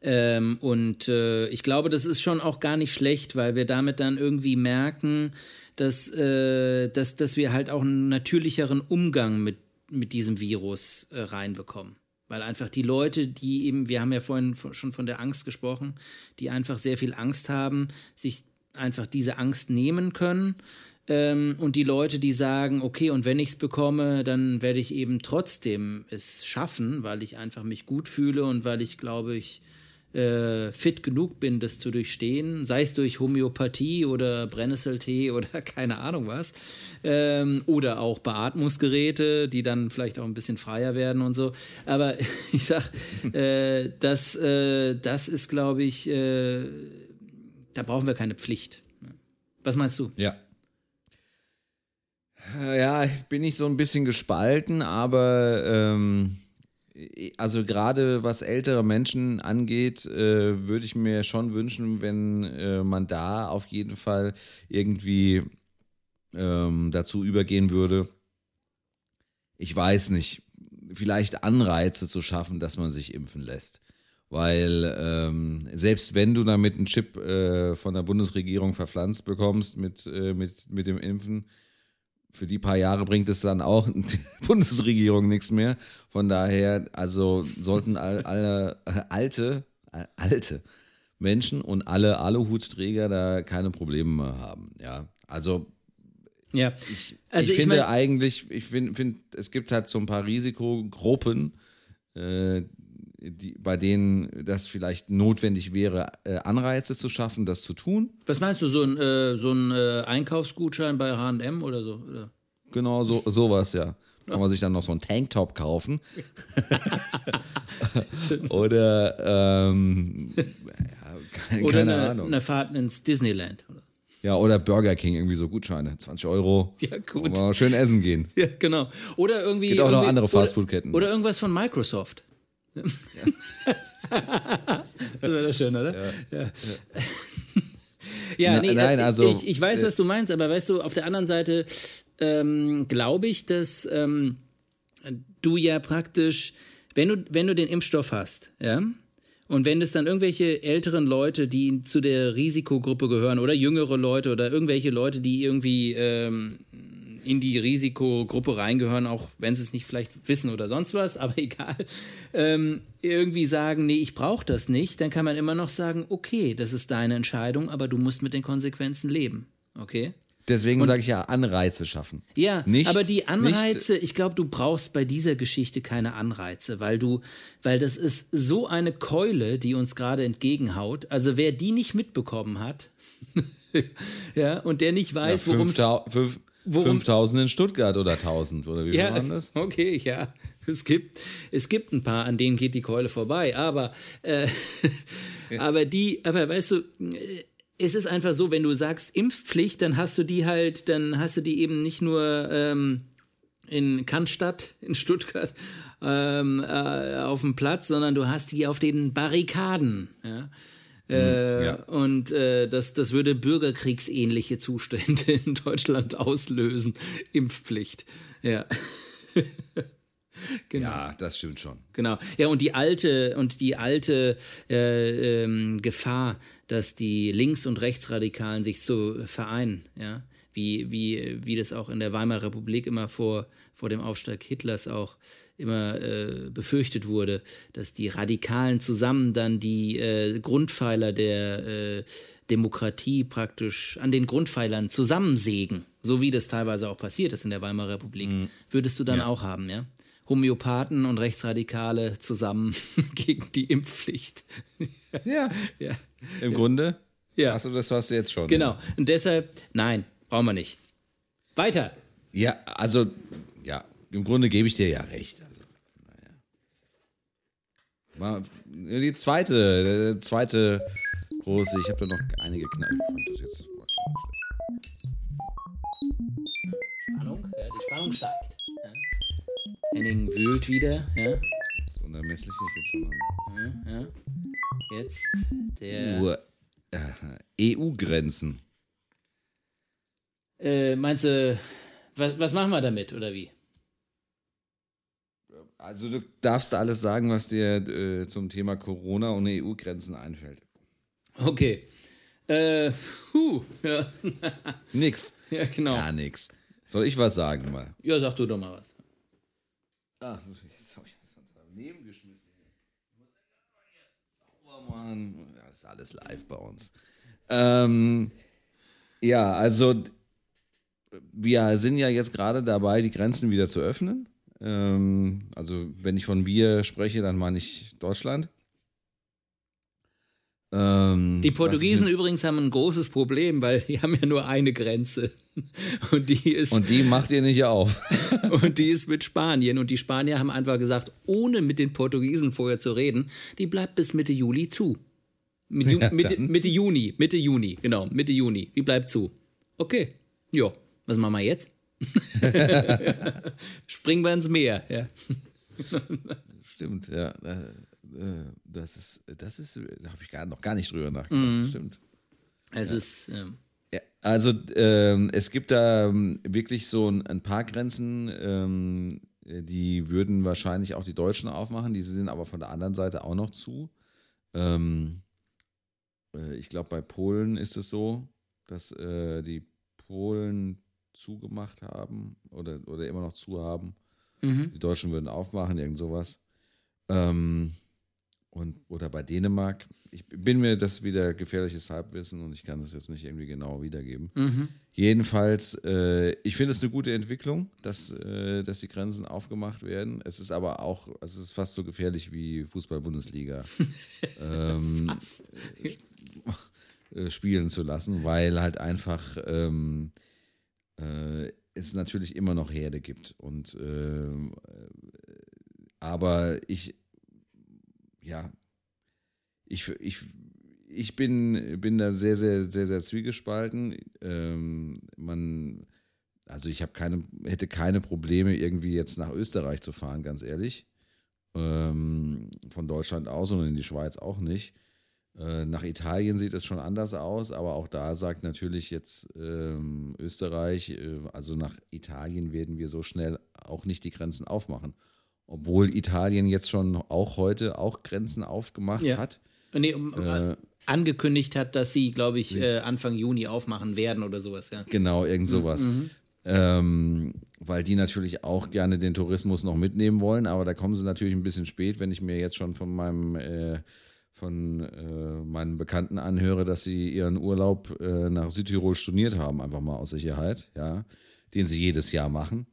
Ähm, und äh, ich glaube, das ist schon auch gar nicht schlecht, weil wir damit dann irgendwie merken, dass, äh, dass, dass wir halt auch einen natürlicheren Umgang mit, mit diesem Virus äh, reinbekommen. Weil einfach die Leute, die eben, wir haben ja vorhin schon von der Angst gesprochen, die einfach sehr viel Angst haben, sich einfach diese Angst nehmen können. Ähm, und die Leute, die sagen, okay, und wenn ich es bekomme, dann werde ich eben trotzdem es schaffen, weil ich einfach mich gut fühle und weil ich glaube, ich äh, fit genug bin, das zu durchstehen, sei es durch Homöopathie oder Brennnesseltee oder keine Ahnung was, ähm, oder auch Beatmungsgeräte, die dann vielleicht auch ein bisschen freier werden und so. Aber ich sag, äh, das, äh, das ist, glaube ich, äh, da brauchen wir keine Pflicht. Was meinst du? Ja. Ja, bin ich so ein bisschen gespalten, aber ähm also gerade was ältere Menschen angeht, äh, würde ich mir schon wünschen, wenn äh, man da auf jeden Fall irgendwie ähm, dazu übergehen würde, ich weiß nicht, vielleicht Anreize zu schaffen, dass man sich impfen lässt. Weil ähm, selbst wenn du damit einen Chip äh, von der Bundesregierung verpflanzt bekommst mit, äh, mit, mit dem Impfen, für die paar Jahre bringt es dann auch die Bundesregierung nichts mehr. Von daher, also sollten alle, alle äh, alte, äh, alte Menschen und alle Aluhutträger da keine Probleme mehr haben. Ja, also ja. Ich, also ich, ich finde mein, eigentlich, ich finde, find, es gibt halt so ein paar Risikogruppen, äh, die, bei denen das vielleicht notwendig wäre, äh, Anreize zu schaffen, das zu tun. Was meinst du, so ein, äh, so ein äh, Einkaufsgutschein bei HM oder so? Oder? Genau, so, sowas, ja. Kann man sich dann noch so einen Tanktop kaufen. oder, ähm, ja, keine, oder keine eine, Ahnung. eine Fahrt ins Disneyland. Oder? Ja, oder Burger King, irgendwie so Gutscheine. 20 Euro. Ja, gut. Schön essen gehen. Ja, genau. Oder irgendwie. Gibt auch noch andere oder, Fastfood-Ketten. Oder irgendwas von Microsoft. Ja. das wäre doch schön, oder? Ja. ja. ja nee, nein, äh, also, ich, ich weiß, was du meinst, aber weißt du, auf der anderen Seite ähm, glaube ich, dass ähm, du ja praktisch, wenn du, wenn du den Impfstoff hast, ja, und wenn es dann irgendwelche älteren Leute, die zu der Risikogruppe gehören, oder jüngere Leute oder irgendwelche Leute, die irgendwie ähm, in die Risikogruppe reingehören, auch wenn sie es nicht vielleicht wissen oder sonst was, aber egal, ähm, irgendwie sagen, nee, ich brauche das nicht, dann kann man immer noch sagen, okay, das ist deine Entscheidung, aber du musst mit den Konsequenzen leben. Okay? Deswegen sage ich ja, Anreize schaffen. Ja, nicht, aber die Anreize, ich glaube, du brauchst bei dieser Geschichte keine Anreize, weil du, weil das ist so eine Keule, die uns gerade entgegenhaut. Also wer die nicht mitbekommen hat, ja, und der nicht weiß, worum es 5000 in Stuttgart oder 1000 oder wie viel ja, waren das? Okay, ja. Es gibt, es gibt ein paar, an denen geht die Keule vorbei, aber, äh, aber die, aber weißt du, es ist einfach so, wenn du sagst Impfpflicht, dann hast du die halt, dann hast du die eben nicht nur ähm, in Cannstatt, in Stuttgart, ähm, äh, auf dem Platz, sondern du hast die auf den Barrikaden. Ja? Äh, ja. Und äh, das, das würde bürgerkriegsähnliche Zustände in Deutschland auslösen. Impfpflicht. Ja. Genau. Ja, das stimmt schon. Genau. Ja, und die alte und die alte äh, ähm, Gefahr, dass die Links- und Rechtsradikalen sich so vereinen, ja, wie, wie, wie das auch in der Weimarer Republik immer vor, vor dem Aufstieg Hitlers auch immer äh, befürchtet wurde, dass die Radikalen zusammen dann die äh, Grundpfeiler der äh, Demokratie praktisch an den Grundpfeilern zusammensägen, so wie das teilweise auch passiert ist in der Weimarer Republik, mhm. würdest du dann ja. auch haben, ja? Homöopathen und Rechtsradikale zusammen gegen die Impfpflicht. ja. ja. Im ja. Grunde? Ja. Hast du das hast du jetzt schon. Genau. Und deshalb, nein, brauchen wir nicht. Weiter. Ja, also, im Grunde gebe ich dir ja recht. Die zweite, zweite große, ich habe da noch einige Knall. Das jetzt Spannung, ja, die Spannung steigt. Ja. Henning wühlt wieder. Ja. Das Unermessliche ist jetzt schon mal. Ja, ja. Jetzt der. Äh, EU-Grenzen. Äh, meinst du, was, was machen wir damit oder wie? Also du darfst alles sagen, was dir äh, zum Thema Corona und EU-Grenzen einfällt. Okay. Äh, huh, ja. nix. Ja, genau. Ja, nix. Soll ich was sagen mal? Ja, sag du doch mal was. Ach, jetzt habe ich was daneben geschmissen. machen. Ja, das ist alles live bei uns. Ähm, ja, also wir sind ja jetzt gerade dabei, die Grenzen wieder zu öffnen. Ähm, also wenn ich von wir spreche, dann meine ich Deutschland. Ähm, die Portugiesen übrigens haben ein großes Problem, weil die haben ja nur eine Grenze. Und die ist. Und die macht ihr nicht auf. und die ist mit Spanien. Und die Spanier haben einfach gesagt, ohne mit den Portugiesen vorher zu reden, die bleibt bis Mitte Juli zu. Mit, ja, Mitte, Mitte Juni, Mitte Juni, genau, Mitte Juni. Die bleibt zu. Okay. Ja, was machen wir jetzt? Springen wir ins Meer, ja. Stimmt, ja. Äh, das ist, das ist, da habe ich gar, noch gar nicht drüber nachgedacht. Mhm. Stimmt. Es ja. ist. Ähm, also ähm, es gibt da ähm, wirklich so ein, ein paar Grenzen, ähm, die würden wahrscheinlich auch die Deutschen aufmachen, die sind aber von der anderen Seite auch noch zu. Ähm, äh, ich glaube, bei Polen ist es so, dass äh, die Polen zugemacht haben oder, oder immer noch zu haben. Mhm. Die Deutschen würden aufmachen, irgend sowas. Ähm, und, oder bei Dänemark. Ich bin mir das wieder gefährliches Halbwissen und ich kann das jetzt nicht irgendwie genau wiedergeben. Mhm. Jedenfalls, äh, ich finde es eine gute Entwicklung, dass, äh, dass die Grenzen aufgemacht werden. Es ist aber auch, es ist fast so gefährlich wie Fußball-Bundesliga ähm, äh, spielen zu lassen, weil halt einfach ähm, äh, es natürlich immer noch Herde gibt. Und äh, aber ich ja, ich, ich, ich bin, bin da sehr, sehr, sehr, sehr zwiegespalten. Ähm, man, also ich habe keine, hätte keine Probleme, irgendwie jetzt nach Österreich zu fahren, ganz ehrlich. Ähm, von Deutschland aus und in die Schweiz auch nicht. Äh, nach Italien sieht es schon anders aus, aber auch da sagt natürlich jetzt ähm, Österreich, äh, also nach Italien werden wir so schnell auch nicht die Grenzen aufmachen obwohl Italien jetzt schon auch heute auch Grenzen aufgemacht ja. hat. Nee, um, äh, angekündigt hat, dass sie, glaube ich, äh, Anfang Juni aufmachen werden oder sowas, ja. Genau, irgend sowas. Mhm. Ähm, weil die natürlich auch gerne den Tourismus noch mitnehmen wollen, aber da kommen sie natürlich ein bisschen spät, wenn ich mir jetzt schon von meinem äh, von äh, meinen Bekannten anhöre, dass sie ihren Urlaub äh, nach Südtirol storniert haben, einfach mal aus Sicherheit, ja, den sie jedes Jahr machen.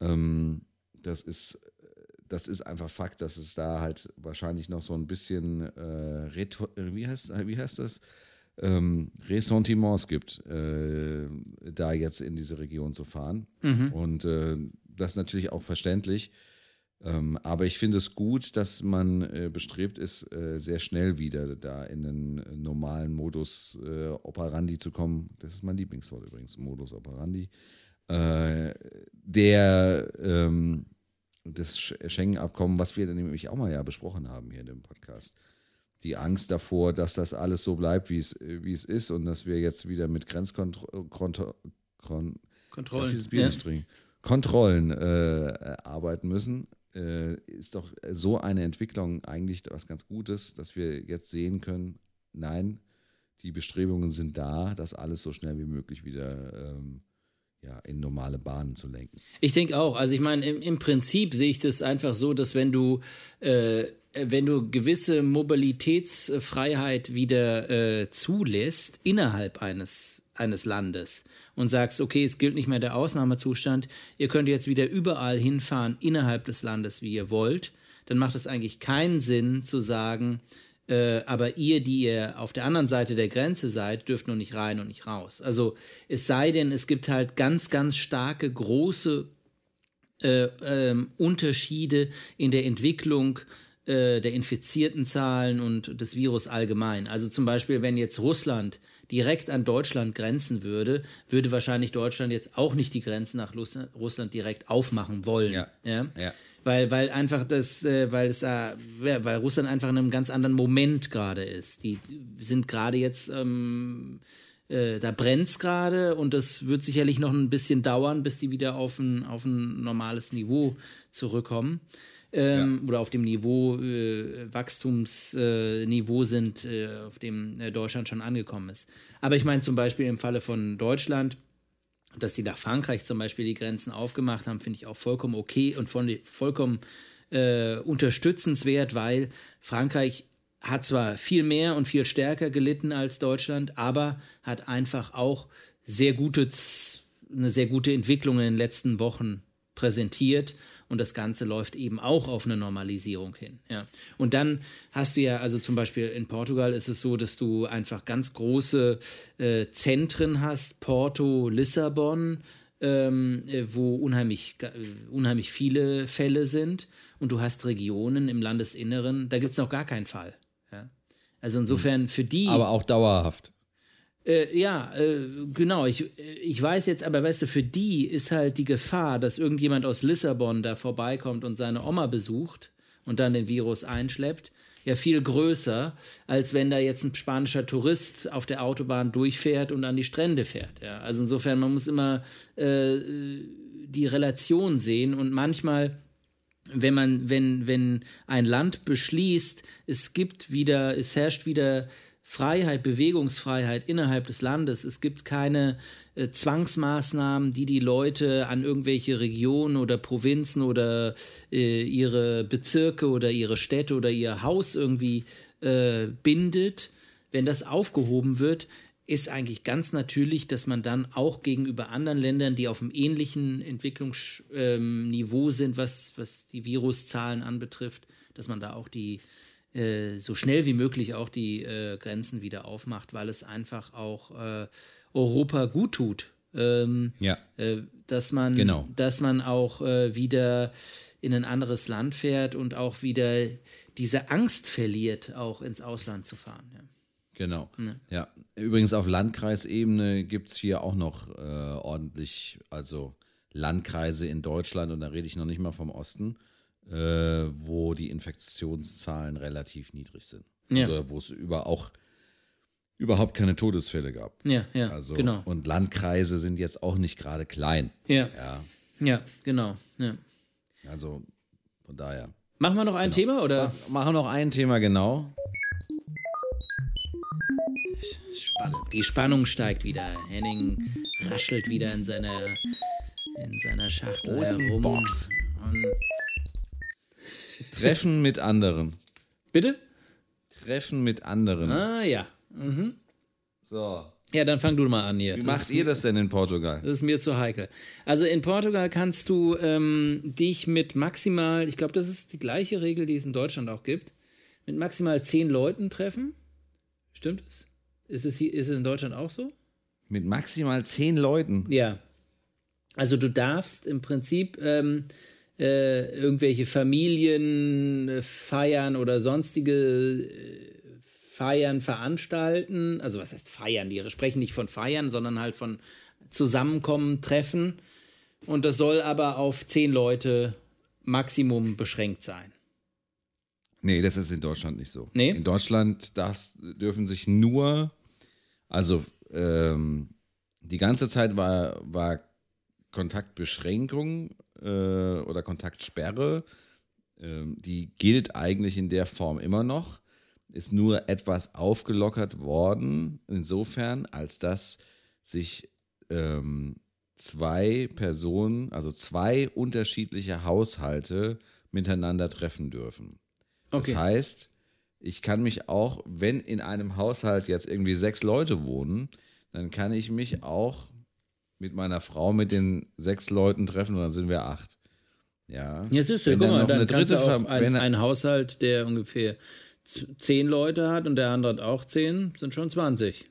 Ähm, das ist das ist einfach Fakt, dass es da halt wahrscheinlich noch so ein bisschen äh, wie, heißt, wie heißt das? Ähm, Ressentiments gibt, äh, da jetzt in diese Region zu fahren. Mhm. Und äh, das ist natürlich auch verständlich. Ähm, aber ich finde es gut, dass man äh, bestrebt ist, äh, sehr schnell wieder da in den normalen Modus äh, operandi zu kommen. Das ist mein Lieblingswort übrigens, Modus operandi. Äh, der ähm, das Schengen-Abkommen, was wir dann nämlich auch mal ja besprochen haben hier in dem Podcast. Die Angst davor, dass das alles so bleibt, wie es, wie es ist und dass wir jetzt wieder mit Grenzkontrollen ja. Kontrollen äh, arbeiten müssen, äh, ist doch so eine Entwicklung eigentlich was ganz Gutes, dass wir jetzt sehen können, nein, die Bestrebungen sind da, das alles so schnell wie möglich wieder ähm, ja, in normale Bahnen zu lenken. Ich denke auch. Also ich meine, im, im, Prinzip sehe ich das einfach so, dass wenn du, äh, wenn du gewisse Mobilitätsfreiheit wieder äh, zulässt innerhalb eines, eines Landes und sagst, okay, es gilt nicht mehr der Ausnahmezustand, ihr könnt jetzt wieder überall hinfahren innerhalb des Landes, wie ihr wollt, dann macht es eigentlich keinen Sinn zu sagen, äh, aber ihr, die ihr auf der anderen Seite der Grenze seid, dürft nur nicht rein und nicht raus. Also es sei denn, es gibt halt ganz, ganz starke, große äh, ähm, Unterschiede in der Entwicklung äh, der infizierten Zahlen und des Virus allgemein. Also zum Beispiel, wenn jetzt Russland direkt an Deutschland grenzen würde, würde wahrscheinlich Deutschland jetzt auch nicht die Grenzen nach Russland direkt aufmachen wollen. Ja. ja? ja weil, weil einfach das, äh, weil es da, weil Russland einfach in einem ganz anderen Moment gerade ist. Die sind gerade jetzt, ähm, äh, da brennt es gerade und das wird sicherlich noch ein bisschen dauern, bis die wieder auf ein, auf ein normales Niveau zurückkommen. Ähm, ja. Oder auf dem Niveau, äh, Wachstumsniveau sind, äh, auf dem äh, Deutschland schon angekommen ist. Aber ich meine zum Beispiel im Falle von Deutschland, dass die nach Frankreich zum Beispiel die Grenzen aufgemacht haben, finde ich auch vollkommen okay und von, vollkommen äh, unterstützenswert, weil Frankreich hat zwar viel mehr und viel stärker gelitten als Deutschland, aber hat einfach auch sehr gute, eine sehr gute Entwicklung in den letzten Wochen präsentiert und das Ganze läuft eben auch auf eine Normalisierung hin. Ja. Und dann hast du ja, also zum Beispiel in Portugal ist es so, dass du einfach ganz große äh, Zentren hast, Porto, Lissabon, ähm, äh, wo unheimlich, äh, unheimlich viele Fälle sind. Und du hast Regionen im Landesinneren, da gibt es noch gar keinen Fall. Ja. Also insofern für die. Aber auch dauerhaft. Äh, ja, äh, genau. Ich, ich weiß jetzt, aber weißt du, für die ist halt die Gefahr, dass irgendjemand aus Lissabon da vorbeikommt und seine Oma besucht und dann den Virus einschleppt, ja viel größer, als wenn da jetzt ein spanischer Tourist auf der Autobahn durchfährt und an die Strände fährt. Ja, also insofern, man muss immer äh, die Relation sehen und manchmal wenn man, wenn, wenn ein Land beschließt, es gibt wieder, es herrscht wieder Freiheit, Bewegungsfreiheit innerhalb des Landes. Es gibt keine äh, Zwangsmaßnahmen, die die Leute an irgendwelche Regionen oder Provinzen oder äh, ihre Bezirke oder ihre Städte oder ihr Haus irgendwie äh, bindet. Wenn das aufgehoben wird, ist eigentlich ganz natürlich, dass man dann auch gegenüber anderen Ländern, die auf einem ähnlichen Entwicklungsniveau ähm, sind, was, was die Viruszahlen anbetrifft, dass man da auch die so schnell wie möglich auch die äh, Grenzen wieder aufmacht, weil es einfach auch äh, Europa gut tut. Ähm, ja. Äh, dass man, genau. dass man auch äh, wieder in ein anderes Land fährt und auch wieder diese Angst verliert, auch ins Ausland zu fahren. Ja. Genau. Ja. ja. Übrigens auf Landkreisebene gibt es hier auch noch ordentlich, also Landkreise in Deutschland und da rede ich noch nicht mal vom Osten äh, wo die Infektionszahlen relativ niedrig sind. Ja. Oder wo es über auch überhaupt keine Todesfälle gab. Ja, ja, also, genau. Und Landkreise sind jetzt auch nicht gerade klein. Ja. ja. Ja, genau. Ja. Also von daher. Machen wir noch ein genau. Thema oder? Machen wir noch ein Thema, genau. Die Spannung steigt wieder. Henning raschelt wieder in seiner, in seiner Schachtel Großen herum. Box. Und Treffen mit anderen. Bitte? Treffen mit anderen. Ah, ja. Mhm. So. Ja, dann fang du mal an hier. Wie das macht ihr das denn in Portugal? Das ist mir zu heikel. Also in Portugal kannst du ähm, dich mit maximal, ich glaube, das ist die gleiche Regel, die es in Deutschland auch gibt, mit maximal zehn Leuten treffen. Stimmt es? Ist es, hier, ist es in Deutschland auch so? Mit maximal zehn Leuten? Ja. Also du darfst im Prinzip ähm, äh, irgendwelche Familienfeiern oder sonstige äh, Feiern veranstalten. Also was heißt Feiern? Die sprechen nicht von Feiern, sondern halt von Zusammenkommen, Treffen. Und das soll aber auf zehn Leute Maximum beschränkt sein. Nee, das ist in Deutschland nicht so. Nee? In Deutschland das dürfen sich nur, also ähm, die ganze Zeit war, war Kontaktbeschränkung äh, oder Kontaktsperre, äh, die gilt eigentlich in der Form immer noch, ist nur etwas aufgelockert worden, insofern, als dass sich ähm, zwei Personen, also zwei unterschiedliche Haushalte miteinander treffen dürfen. Okay. Das heißt, ich kann mich auch, wenn in einem Haushalt jetzt irgendwie sechs Leute wohnen, dann kann ich mich auch mit meiner Frau mit den sechs Leuten treffen und dann sind wir acht. Ja. Ja, siehst du, Wenn guck mal, dann kannst du auch ein, wenn ein Haushalt, der ungefähr zehn Leute hat und der andere hat auch zehn, sind schon 20.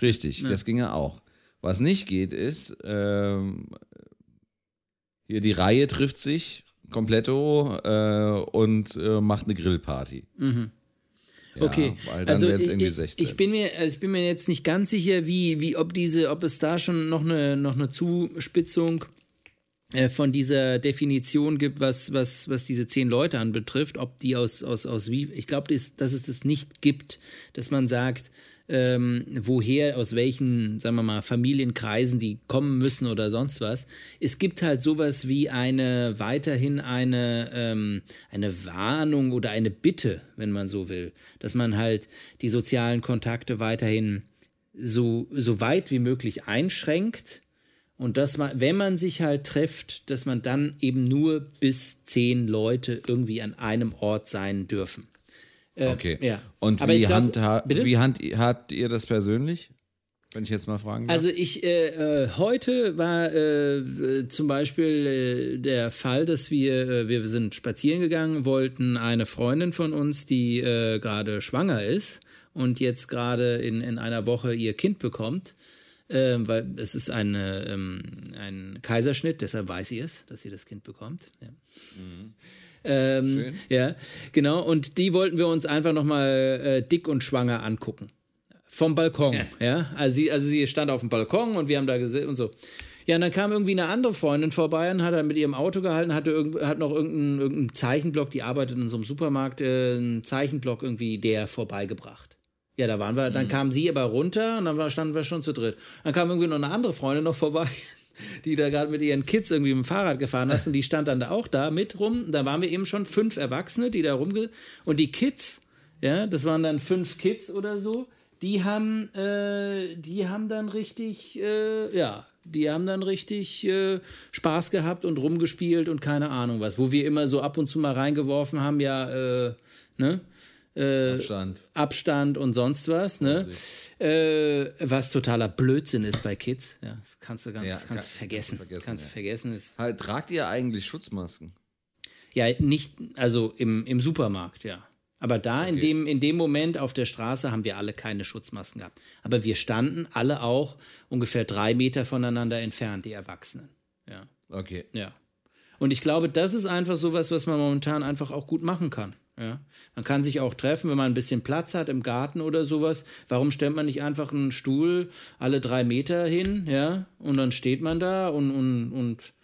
Richtig, das ginge auch. Was nicht geht, ist, ähm, hier die Reihe trifft sich kompletto äh, und äh, macht eine Grillparty. Ja, Mhm. Okay, Weil dann also wäre es irgendwie ich, 16. ich bin mir, also ich bin mir jetzt nicht ganz sicher, wie, wie ob diese, ob es da schon noch eine, noch eine Zuspitzung äh, von dieser Definition gibt, was, was, was diese zehn Leute anbetrifft, ob die aus, aus, aus wie, ich glaube, dass es das nicht gibt, dass man sagt, ähm, woher, aus welchen, sagen wir mal, Familienkreisen die kommen müssen oder sonst was. Es gibt halt sowas wie eine, weiterhin eine, ähm, eine Warnung oder eine Bitte, wenn man so will, dass man halt die sozialen Kontakte weiterhin so, so weit wie möglich einschränkt. Und dass man, wenn man sich halt trifft, dass man dann eben nur bis zehn Leute irgendwie an einem Ort sein dürfen. Äh, okay. Ja. Und Aber wie, glaub, handha wie handhabt ihr das persönlich? Wenn ich jetzt mal fragen darf. Also ich, äh, äh heute war äh, zum Beispiel äh, der Fall, dass wir, äh, wir sind spazieren gegangen, wollten eine Freundin von uns, die äh, gerade schwanger ist und jetzt gerade in, in einer Woche ihr Kind bekommt, ähm, weil es ist eine, ähm, ein Kaiserschnitt, deshalb weiß sie es, dass sie das Kind bekommt. Ja. Mhm. Ähm, ja, genau. Und die wollten wir uns einfach nochmal äh, dick und schwanger angucken. Vom Balkon, ja. ja. Also, sie, also sie stand auf dem Balkon und wir haben da gesehen und so. Ja, und dann kam irgendwie eine andere Freundin vorbei und hat dann mit ihrem Auto gehalten, hatte irgend, hat noch irgendeinen, irgendeinen Zeichenblock, die arbeitet in so einem Supermarkt, äh, einen Zeichenblock irgendwie der vorbeigebracht. Ja, da waren wir, dann mhm. kam sie aber runter und dann war, standen wir schon zu dritt. Dann kam irgendwie noch eine andere Freundin noch vorbei, die da gerade mit ihren Kids irgendwie mit dem Fahrrad gefahren ist und die stand dann da auch da mit rum. Da waren wir eben schon fünf Erwachsene, die da rumge... Und die Kids, ja, das waren dann fünf Kids oder so, die haben, äh, die haben dann richtig, äh, ja, die haben dann richtig äh, Spaß gehabt und rumgespielt und keine Ahnung was. Wo wir immer so ab und zu mal reingeworfen haben, ja, äh, ne? Äh, Abstand. Abstand und sonst was, ne? Äh, was totaler Blödsinn ist bei Kids. Ja, das kannst du ganz ja, kannst kann, vergessen. vergessen. Kannst du ja. vergessen. Ist halt, tragt ihr eigentlich Schutzmasken? Ja, nicht, also im, im Supermarkt, ja. Aber da okay. in, dem, in dem Moment auf der Straße haben wir alle keine Schutzmasken gehabt. Aber wir standen alle auch ungefähr drei Meter voneinander entfernt, die Erwachsenen. Ja. Okay. Ja. Und ich glaube, das ist einfach sowas, was man momentan einfach auch gut machen kann. Ja. Man kann sich auch treffen, wenn man ein bisschen Platz hat im Garten oder sowas. Warum stellt man nicht einfach einen Stuhl alle drei Meter hin, ja? Und dann steht man da und, und, und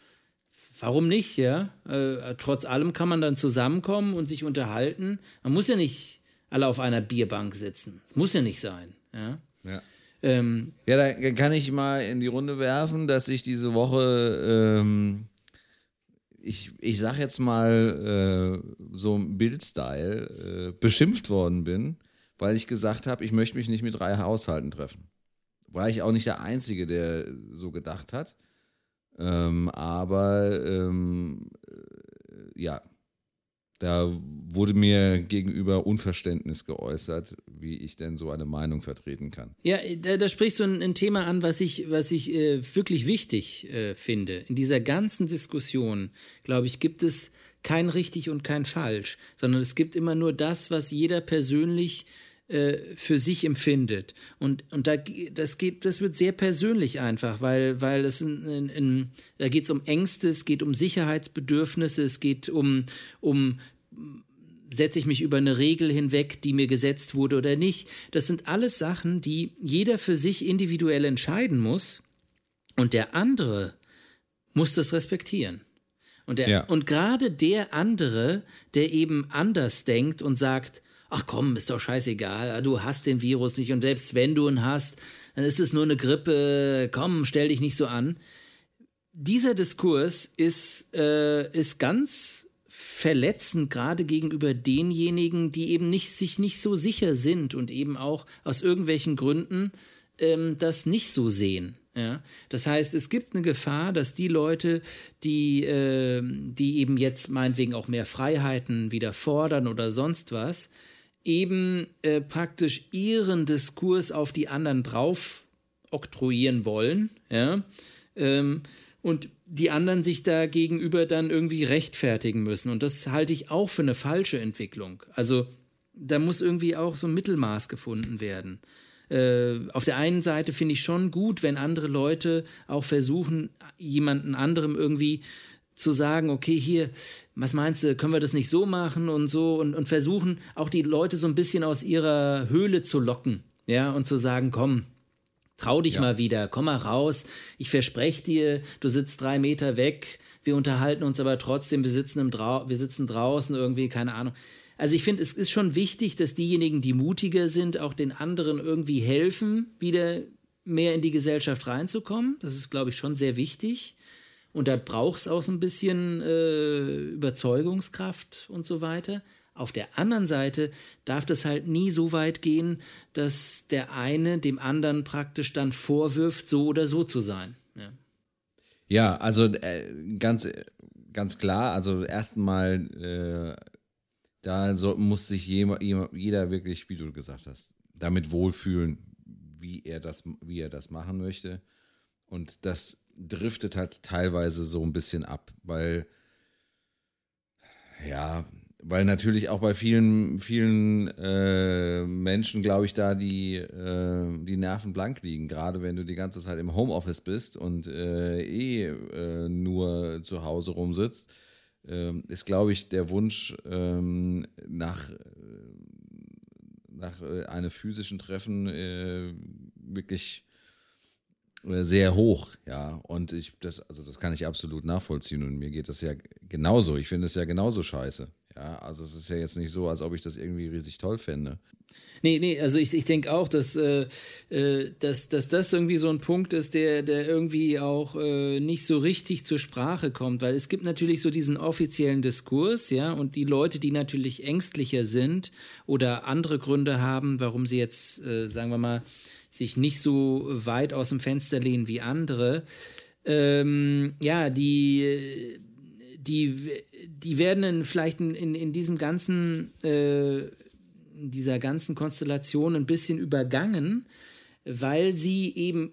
Warum nicht, ja? Äh, trotz allem kann man dann zusammenkommen und sich unterhalten. Man muss ja nicht alle auf einer Bierbank sitzen. Das muss ja nicht sein, ja? Ja. Ähm, ja, da kann ich mal in die Runde werfen, dass ich diese Woche, ähm, ich, ich sag jetzt mal äh, so im Bildstyle, äh, beschimpft worden bin, weil ich gesagt habe, ich möchte mich nicht mit drei Haushalten treffen. War ich auch nicht der Einzige, der so gedacht hat. Ähm, aber ähm, äh, ja, da wurde mir gegenüber Unverständnis geäußert, wie ich denn so eine Meinung vertreten kann. Ja, da, da sprichst du ein, ein, Thema an, was ich, was ich äh, wirklich wichtig äh, finde. In dieser ganzen Diskussion, glaube ich, gibt es kein richtig und kein falsch, sondern es gibt immer nur das, was jeder persönlich äh, für sich empfindet. Und, und da, das, geht, das wird sehr persönlich einfach, weil, weil es in, in, in, da geht es um Ängste, es geht um Sicherheitsbedürfnisse, es geht um, um setze ich mich über eine Regel hinweg, die mir gesetzt wurde oder nicht. Das sind alles Sachen, die jeder für sich individuell entscheiden muss und der andere muss das respektieren. Und, ja. und gerade der andere, der eben anders denkt und sagt, ach komm, ist doch scheißegal, du hast den Virus nicht und selbst wenn du ihn hast, dann ist es nur eine Grippe, komm, stell dich nicht so an. Dieser Diskurs ist, äh, ist ganz verletzend, gerade gegenüber denjenigen, die eben nicht, sich nicht so sicher sind und eben auch aus irgendwelchen Gründen ähm, das nicht so sehen. Ja, das heißt, es gibt eine Gefahr, dass die Leute, die, äh, die eben jetzt meinetwegen auch mehr Freiheiten wieder fordern oder sonst was, eben äh, praktisch ihren Diskurs auf die anderen drauf oktroyieren wollen, ja, ähm, und die anderen sich da gegenüber dann irgendwie rechtfertigen müssen. Und das halte ich auch für eine falsche Entwicklung. Also da muss irgendwie auch so ein Mittelmaß gefunden werden. Äh, auf der einen Seite finde ich schon gut, wenn andere Leute auch versuchen, jemanden anderem irgendwie zu sagen, okay, hier, was meinst du, können wir das nicht so machen und so und, und versuchen auch die Leute so ein bisschen aus ihrer Höhle zu locken, ja, und zu sagen, komm, trau dich ja. mal wieder, komm mal raus, ich verspreche dir, du sitzt drei Meter weg, wir unterhalten uns aber trotzdem, wir sitzen, im Drau wir sitzen draußen irgendwie, keine Ahnung. Also ich finde, es ist schon wichtig, dass diejenigen, die mutiger sind, auch den anderen irgendwie helfen, wieder mehr in die Gesellschaft reinzukommen. Das ist, glaube ich, schon sehr wichtig. Und da braucht es auch so ein bisschen äh, Überzeugungskraft und so weiter. Auf der anderen Seite darf das halt nie so weit gehen, dass der eine dem anderen praktisch dann vorwirft, so oder so zu sein. Ja, ja also äh, ganz, ganz klar, also erstmal äh, da so, muss sich jeder, jeder wirklich, wie du gesagt hast, damit wohlfühlen, wie er das, wie er das machen möchte. Und das driftet halt teilweise so ein bisschen ab, weil ja, weil natürlich auch bei vielen, vielen äh, Menschen, glaube ich, da die, äh, die Nerven blank liegen. Gerade wenn du die ganze Zeit im Homeoffice bist und äh, eh äh, nur zu Hause rumsitzt, ähm, ist, glaube ich, der Wunsch ähm, nach, äh, nach äh, einem physischen Treffen wirklich sehr hoch, ja. Und ich, das, also das kann ich absolut nachvollziehen und mir geht das ja genauso. Ich finde es ja genauso scheiße. Ja, also es ist ja jetzt nicht so, als ob ich das irgendwie riesig toll fände. Nee, nee, also ich, ich denke auch, dass, äh, äh, dass, dass das irgendwie so ein Punkt ist, der, der irgendwie auch äh, nicht so richtig zur Sprache kommt, weil es gibt natürlich so diesen offiziellen Diskurs, ja, und die Leute, die natürlich ängstlicher sind oder andere Gründe haben, warum sie jetzt, äh, sagen wir mal, sich nicht so weit aus dem Fenster lehnen wie andere, ähm, ja, die die, die werden in, vielleicht in, in, in diesem ganzen, äh, dieser ganzen Konstellation ein bisschen übergangen, weil sie eben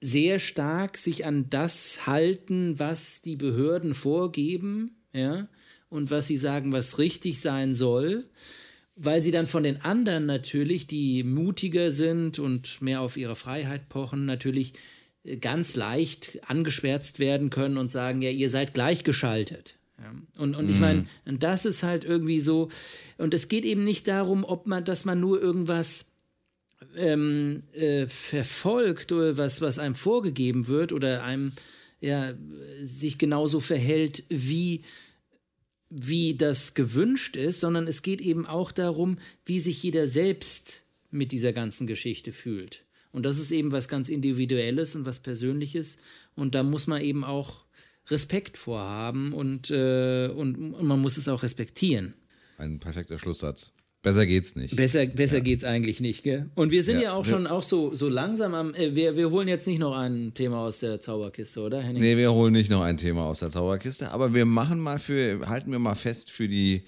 sehr stark sich an das halten, was die Behörden vorgeben, ja, und was sie sagen, was richtig sein soll, weil sie dann von den anderen natürlich, die mutiger sind und mehr auf ihre Freiheit pochen, natürlich ganz leicht angeschwärzt werden können und sagen, ja, ihr seid gleichgeschaltet. Ja. Und, und ich mhm. meine, das ist halt irgendwie so, und es geht eben nicht darum, ob man, dass man nur irgendwas ähm, äh, verfolgt oder was, was einem vorgegeben wird oder einem ja, sich genauso verhält, wie, wie das gewünscht ist, sondern es geht eben auch darum, wie sich jeder selbst mit dieser ganzen Geschichte fühlt. Und das ist eben was ganz Individuelles und was Persönliches. Und da muss man eben auch Respekt vorhaben und, äh, und, und man muss es auch respektieren. Ein perfekter Schlusssatz. Besser geht's nicht. Besser, besser ja. geht's eigentlich nicht, gell? Und wir sind ja, ja auch schon auch so, so langsam am. Äh, wir, wir holen jetzt nicht noch ein Thema aus der Zauberkiste, oder, Henning? Nee, wir holen nicht noch ein Thema aus der Zauberkiste, aber wir machen mal für, halten wir mal fest für die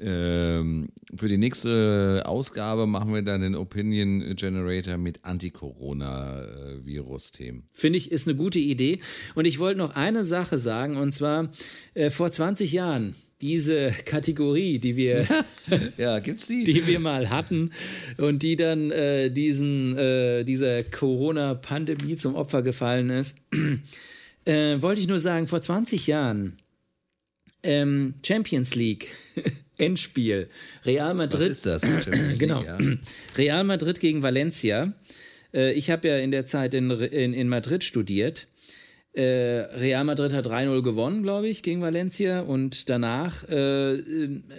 ähm, für die nächste Ausgabe machen wir dann den Opinion Generator mit Anti-Corona-Virus-Themen. Finde ich, ist eine gute Idee. Und ich wollte noch eine Sache sagen, und zwar äh, vor 20 Jahren diese Kategorie, die wir, ja, gibt's die? die wir mal hatten und die dann äh, diesen, äh, dieser Corona-Pandemie zum Opfer gefallen ist, äh, wollte ich nur sagen, vor 20 Jahren ähm, Champions League Endspiel. Real Madrid. Was ist das? genau. Ja. Real Madrid gegen Valencia. Äh, ich habe ja in der Zeit in, in, in Madrid studiert. Äh, Real Madrid hat 3-0 gewonnen, glaube ich, gegen Valencia. Und danach, äh,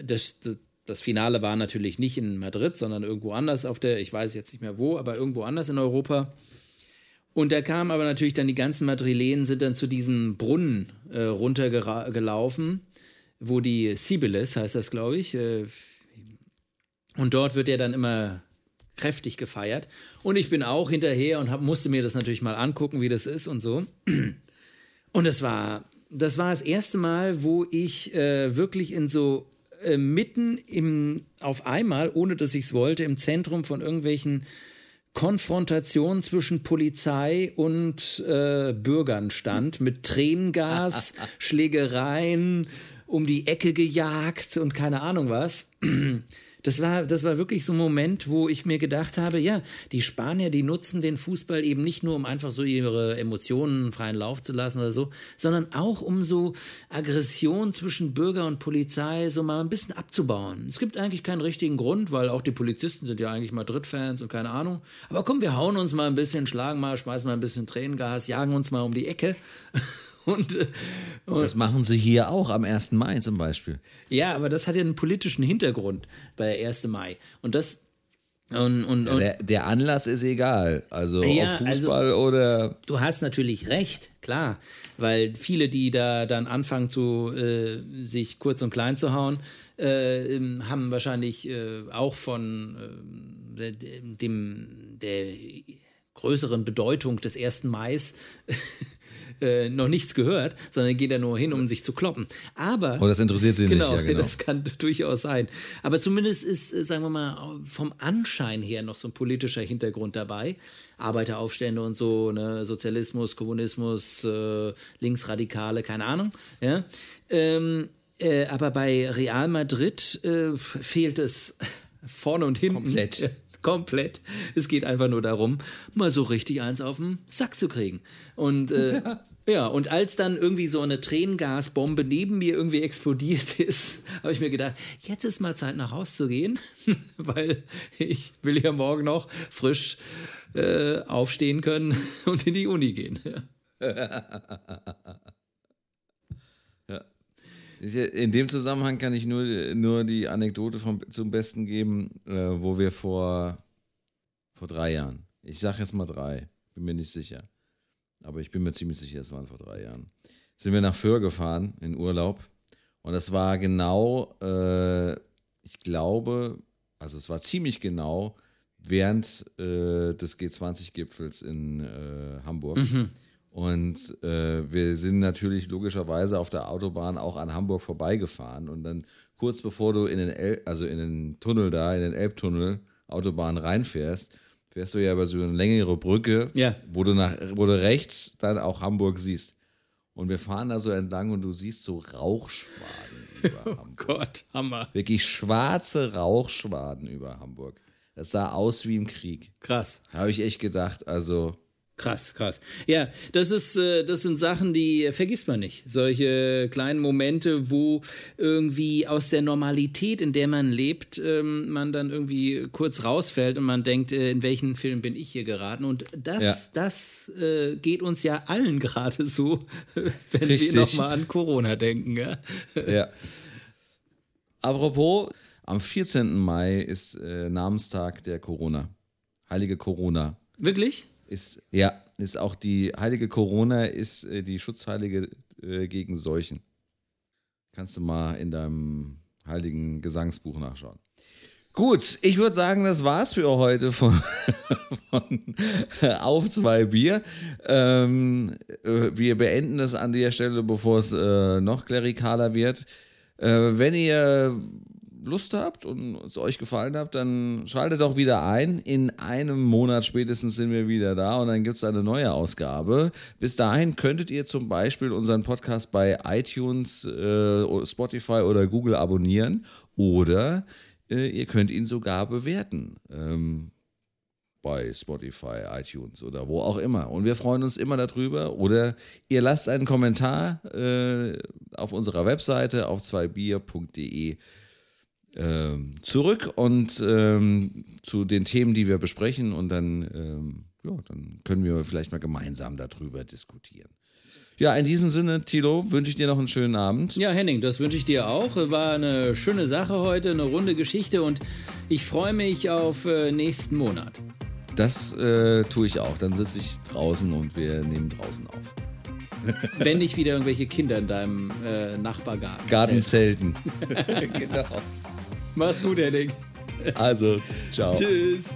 das, das Finale war natürlich nicht in Madrid, sondern irgendwo anders auf der, ich weiß jetzt nicht mehr wo, aber irgendwo anders in Europa. Und da kamen aber natürlich dann die ganzen Madrilenen, sind dann zu diesem Brunnen runtergelaufen wo die Sibylis, heißt das, glaube ich, äh, und dort wird er dann immer kräftig gefeiert. Und ich bin auch hinterher und hab, musste mir das natürlich mal angucken, wie das ist und so. Und es war, das war das erste Mal, wo ich äh, wirklich in so äh, mitten im, auf einmal, ohne dass ich es wollte, im Zentrum von irgendwelchen Konfrontationen zwischen Polizei und äh, Bürgern stand, mit Tränengas, Schlägereien, um die Ecke gejagt und keine Ahnung was. Das war, das war wirklich so ein Moment, wo ich mir gedacht habe, ja, die Spanier, die nutzen den Fußball eben nicht nur, um einfach so ihre Emotionen freien Lauf zu lassen oder so, sondern auch um so Aggression zwischen Bürger und Polizei so mal ein bisschen abzubauen. Es gibt eigentlich keinen richtigen Grund, weil auch die Polizisten sind ja eigentlich Madrid-Fans und keine Ahnung. Aber komm, wir hauen uns mal ein bisschen, schlagen mal, schmeißen mal ein bisschen Tränengas, jagen uns mal um die Ecke. Und, äh, und, das machen sie hier auch am 1. Mai zum Beispiel. Ja, aber das hat ja einen politischen Hintergrund bei 1. Mai. Und das. Und, und, und der, der, Anlass ist egal. Also ja, ob also Fußball also, oder. Du hast natürlich recht, klar. Weil viele, die da dann anfangen zu äh, sich kurz und klein zu hauen, äh, haben wahrscheinlich äh, auch von äh, dem der größeren Bedeutung des 1. Mai äh, noch nichts gehört, sondern geht da nur hin, um sich zu kloppen. Aber. Oh, das interessiert sie genau, nicht, ja, genau. Das kann durchaus sein. Aber zumindest ist, äh, sagen wir mal, vom Anschein her noch so ein politischer Hintergrund dabei. Arbeiteraufstände und so, ne? Sozialismus, Kommunismus, äh, Linksradikale, keine Ahnung. Ja? Ähm, äh, aber bei Real Madrid äh, fehlt es vorne und hinten. Komplett. Komplett. Es geht einfach nur darum, mal so richtig eins auf den Sack zu kriegen. Und äh, ja. ja, und als dann irgendwie so eine Tränengasbombe neben mir irgendwie explodiert ist, habe ich mir gedacht, jetzt ist mal Zeit nach Haus zu gehen, weil ich will ja morgen noch frisch äh, aufstehen können und in die Uni gehen. In dem Zusammenhang kann ich nur, nur die Anekdote vom, zum Besten geben, äh, wo wir vor, vor drei Jahren, ich sage jetzt mal drei, bin mir nicht sicher, aber ich bin mir ziemlich sicher, es waren vor drei Jahren, sind wir nach Föhr gefahren in Urlaub und das war genau, äh, ich glaube, also es war ziemlich genau während äh, des G20-Gipfels in äh, Hamburg. Mhm. Und äh, wir sind natürlich logischerweise auf der Autobahn auch an Hamburg vorbeigefahren. Und dann kurz bevor du in den, El also in den Tunnel da, in den Elbtunnel, Autobahn reinfährst, fährst du ja über so eine längere Brücke, ja. wo, du nach, wo du rechts dann auch Hamburg siehst. Und wir fahren da so entlang und du siehst so Rauchschwaden über oh Hamburg. Gott, Hammer. Wirklich schwarze Rauchschwaden über Hamburg. Das sah aus wie im Krieg. Krass. Habe ich echt gedacht, also Krass, krass. Ja, das ist, äh, das sind Sachen, die vergisst man nicht. Solche kleinen Momente, wo irgendwie aus der Normalität, in der man lebt, ähm, man dann irgendwie kurz rausfällt und man denkt, äh, in welchen Film bin ich hier geraten? Und das, ja. das äh, geht uns ja allen gerade so, wenn Richtig. wir nochmal an Corona denken. Ja. ja. Apropos, am 14. Mai ist Namenstag der Corona. Heilige Corona. Wirklich? Ist, ja, ist auch die heilige Corona, ist äh, die Schutzheilige äh, gegen Seuchen. Kannst du mal in deinem heiligen Gesangsbuch nachschauen. Gut, ich würde sagen, das war's für heute von, von Auf zwei Bier. Ähm, äh, wir beenden das an der Stelle, bevor es äh, noch klerikaler wird. Äh, wenn ihr Lust habt und es euch gefallen hat, dann schaltet doch wieder ein. In einem Monat spätestens sind wir wieder da und dann gibt es eine neue Ausgabe. Bis dahin könntet ihr zum Beispiel unseren Podcast bei iTunes, äh, Spotify oder Google abonnieren oder äh, ihr könnt ihn sogar bewerten. Ähm, bei Spotify, iTunes oder wo auch immer. Und wir freuen uns immer darüber. Oder ihr lasst einen Kommentar äh, auf unserer Webseite auf zweibier.de ähm, zurück und ähm, zu den Themen, die wir besprechen und dann, ähm, ja, dann können wir vielleicht mal gemeinsam darüber diskutieren. Ja, in diesem Sinne, Tilo, wünsche ich dir noch einen schönen Abend. Ja, Henning, das wünsche ich dir auch. War eine schöne Sache heute, eine runde Geschichte und ich freue mich auf äh, nächsten Monat. Das äh, tue ich auch. Dann sitze ich draußen und wir nehmen draußen auf. Wenn nicht wieder irgendwelche Kinder in deinem äh, Nachbargarten. Gartenzelten. genau. Mach's gut, Henning. Also, ciao. Tschüss.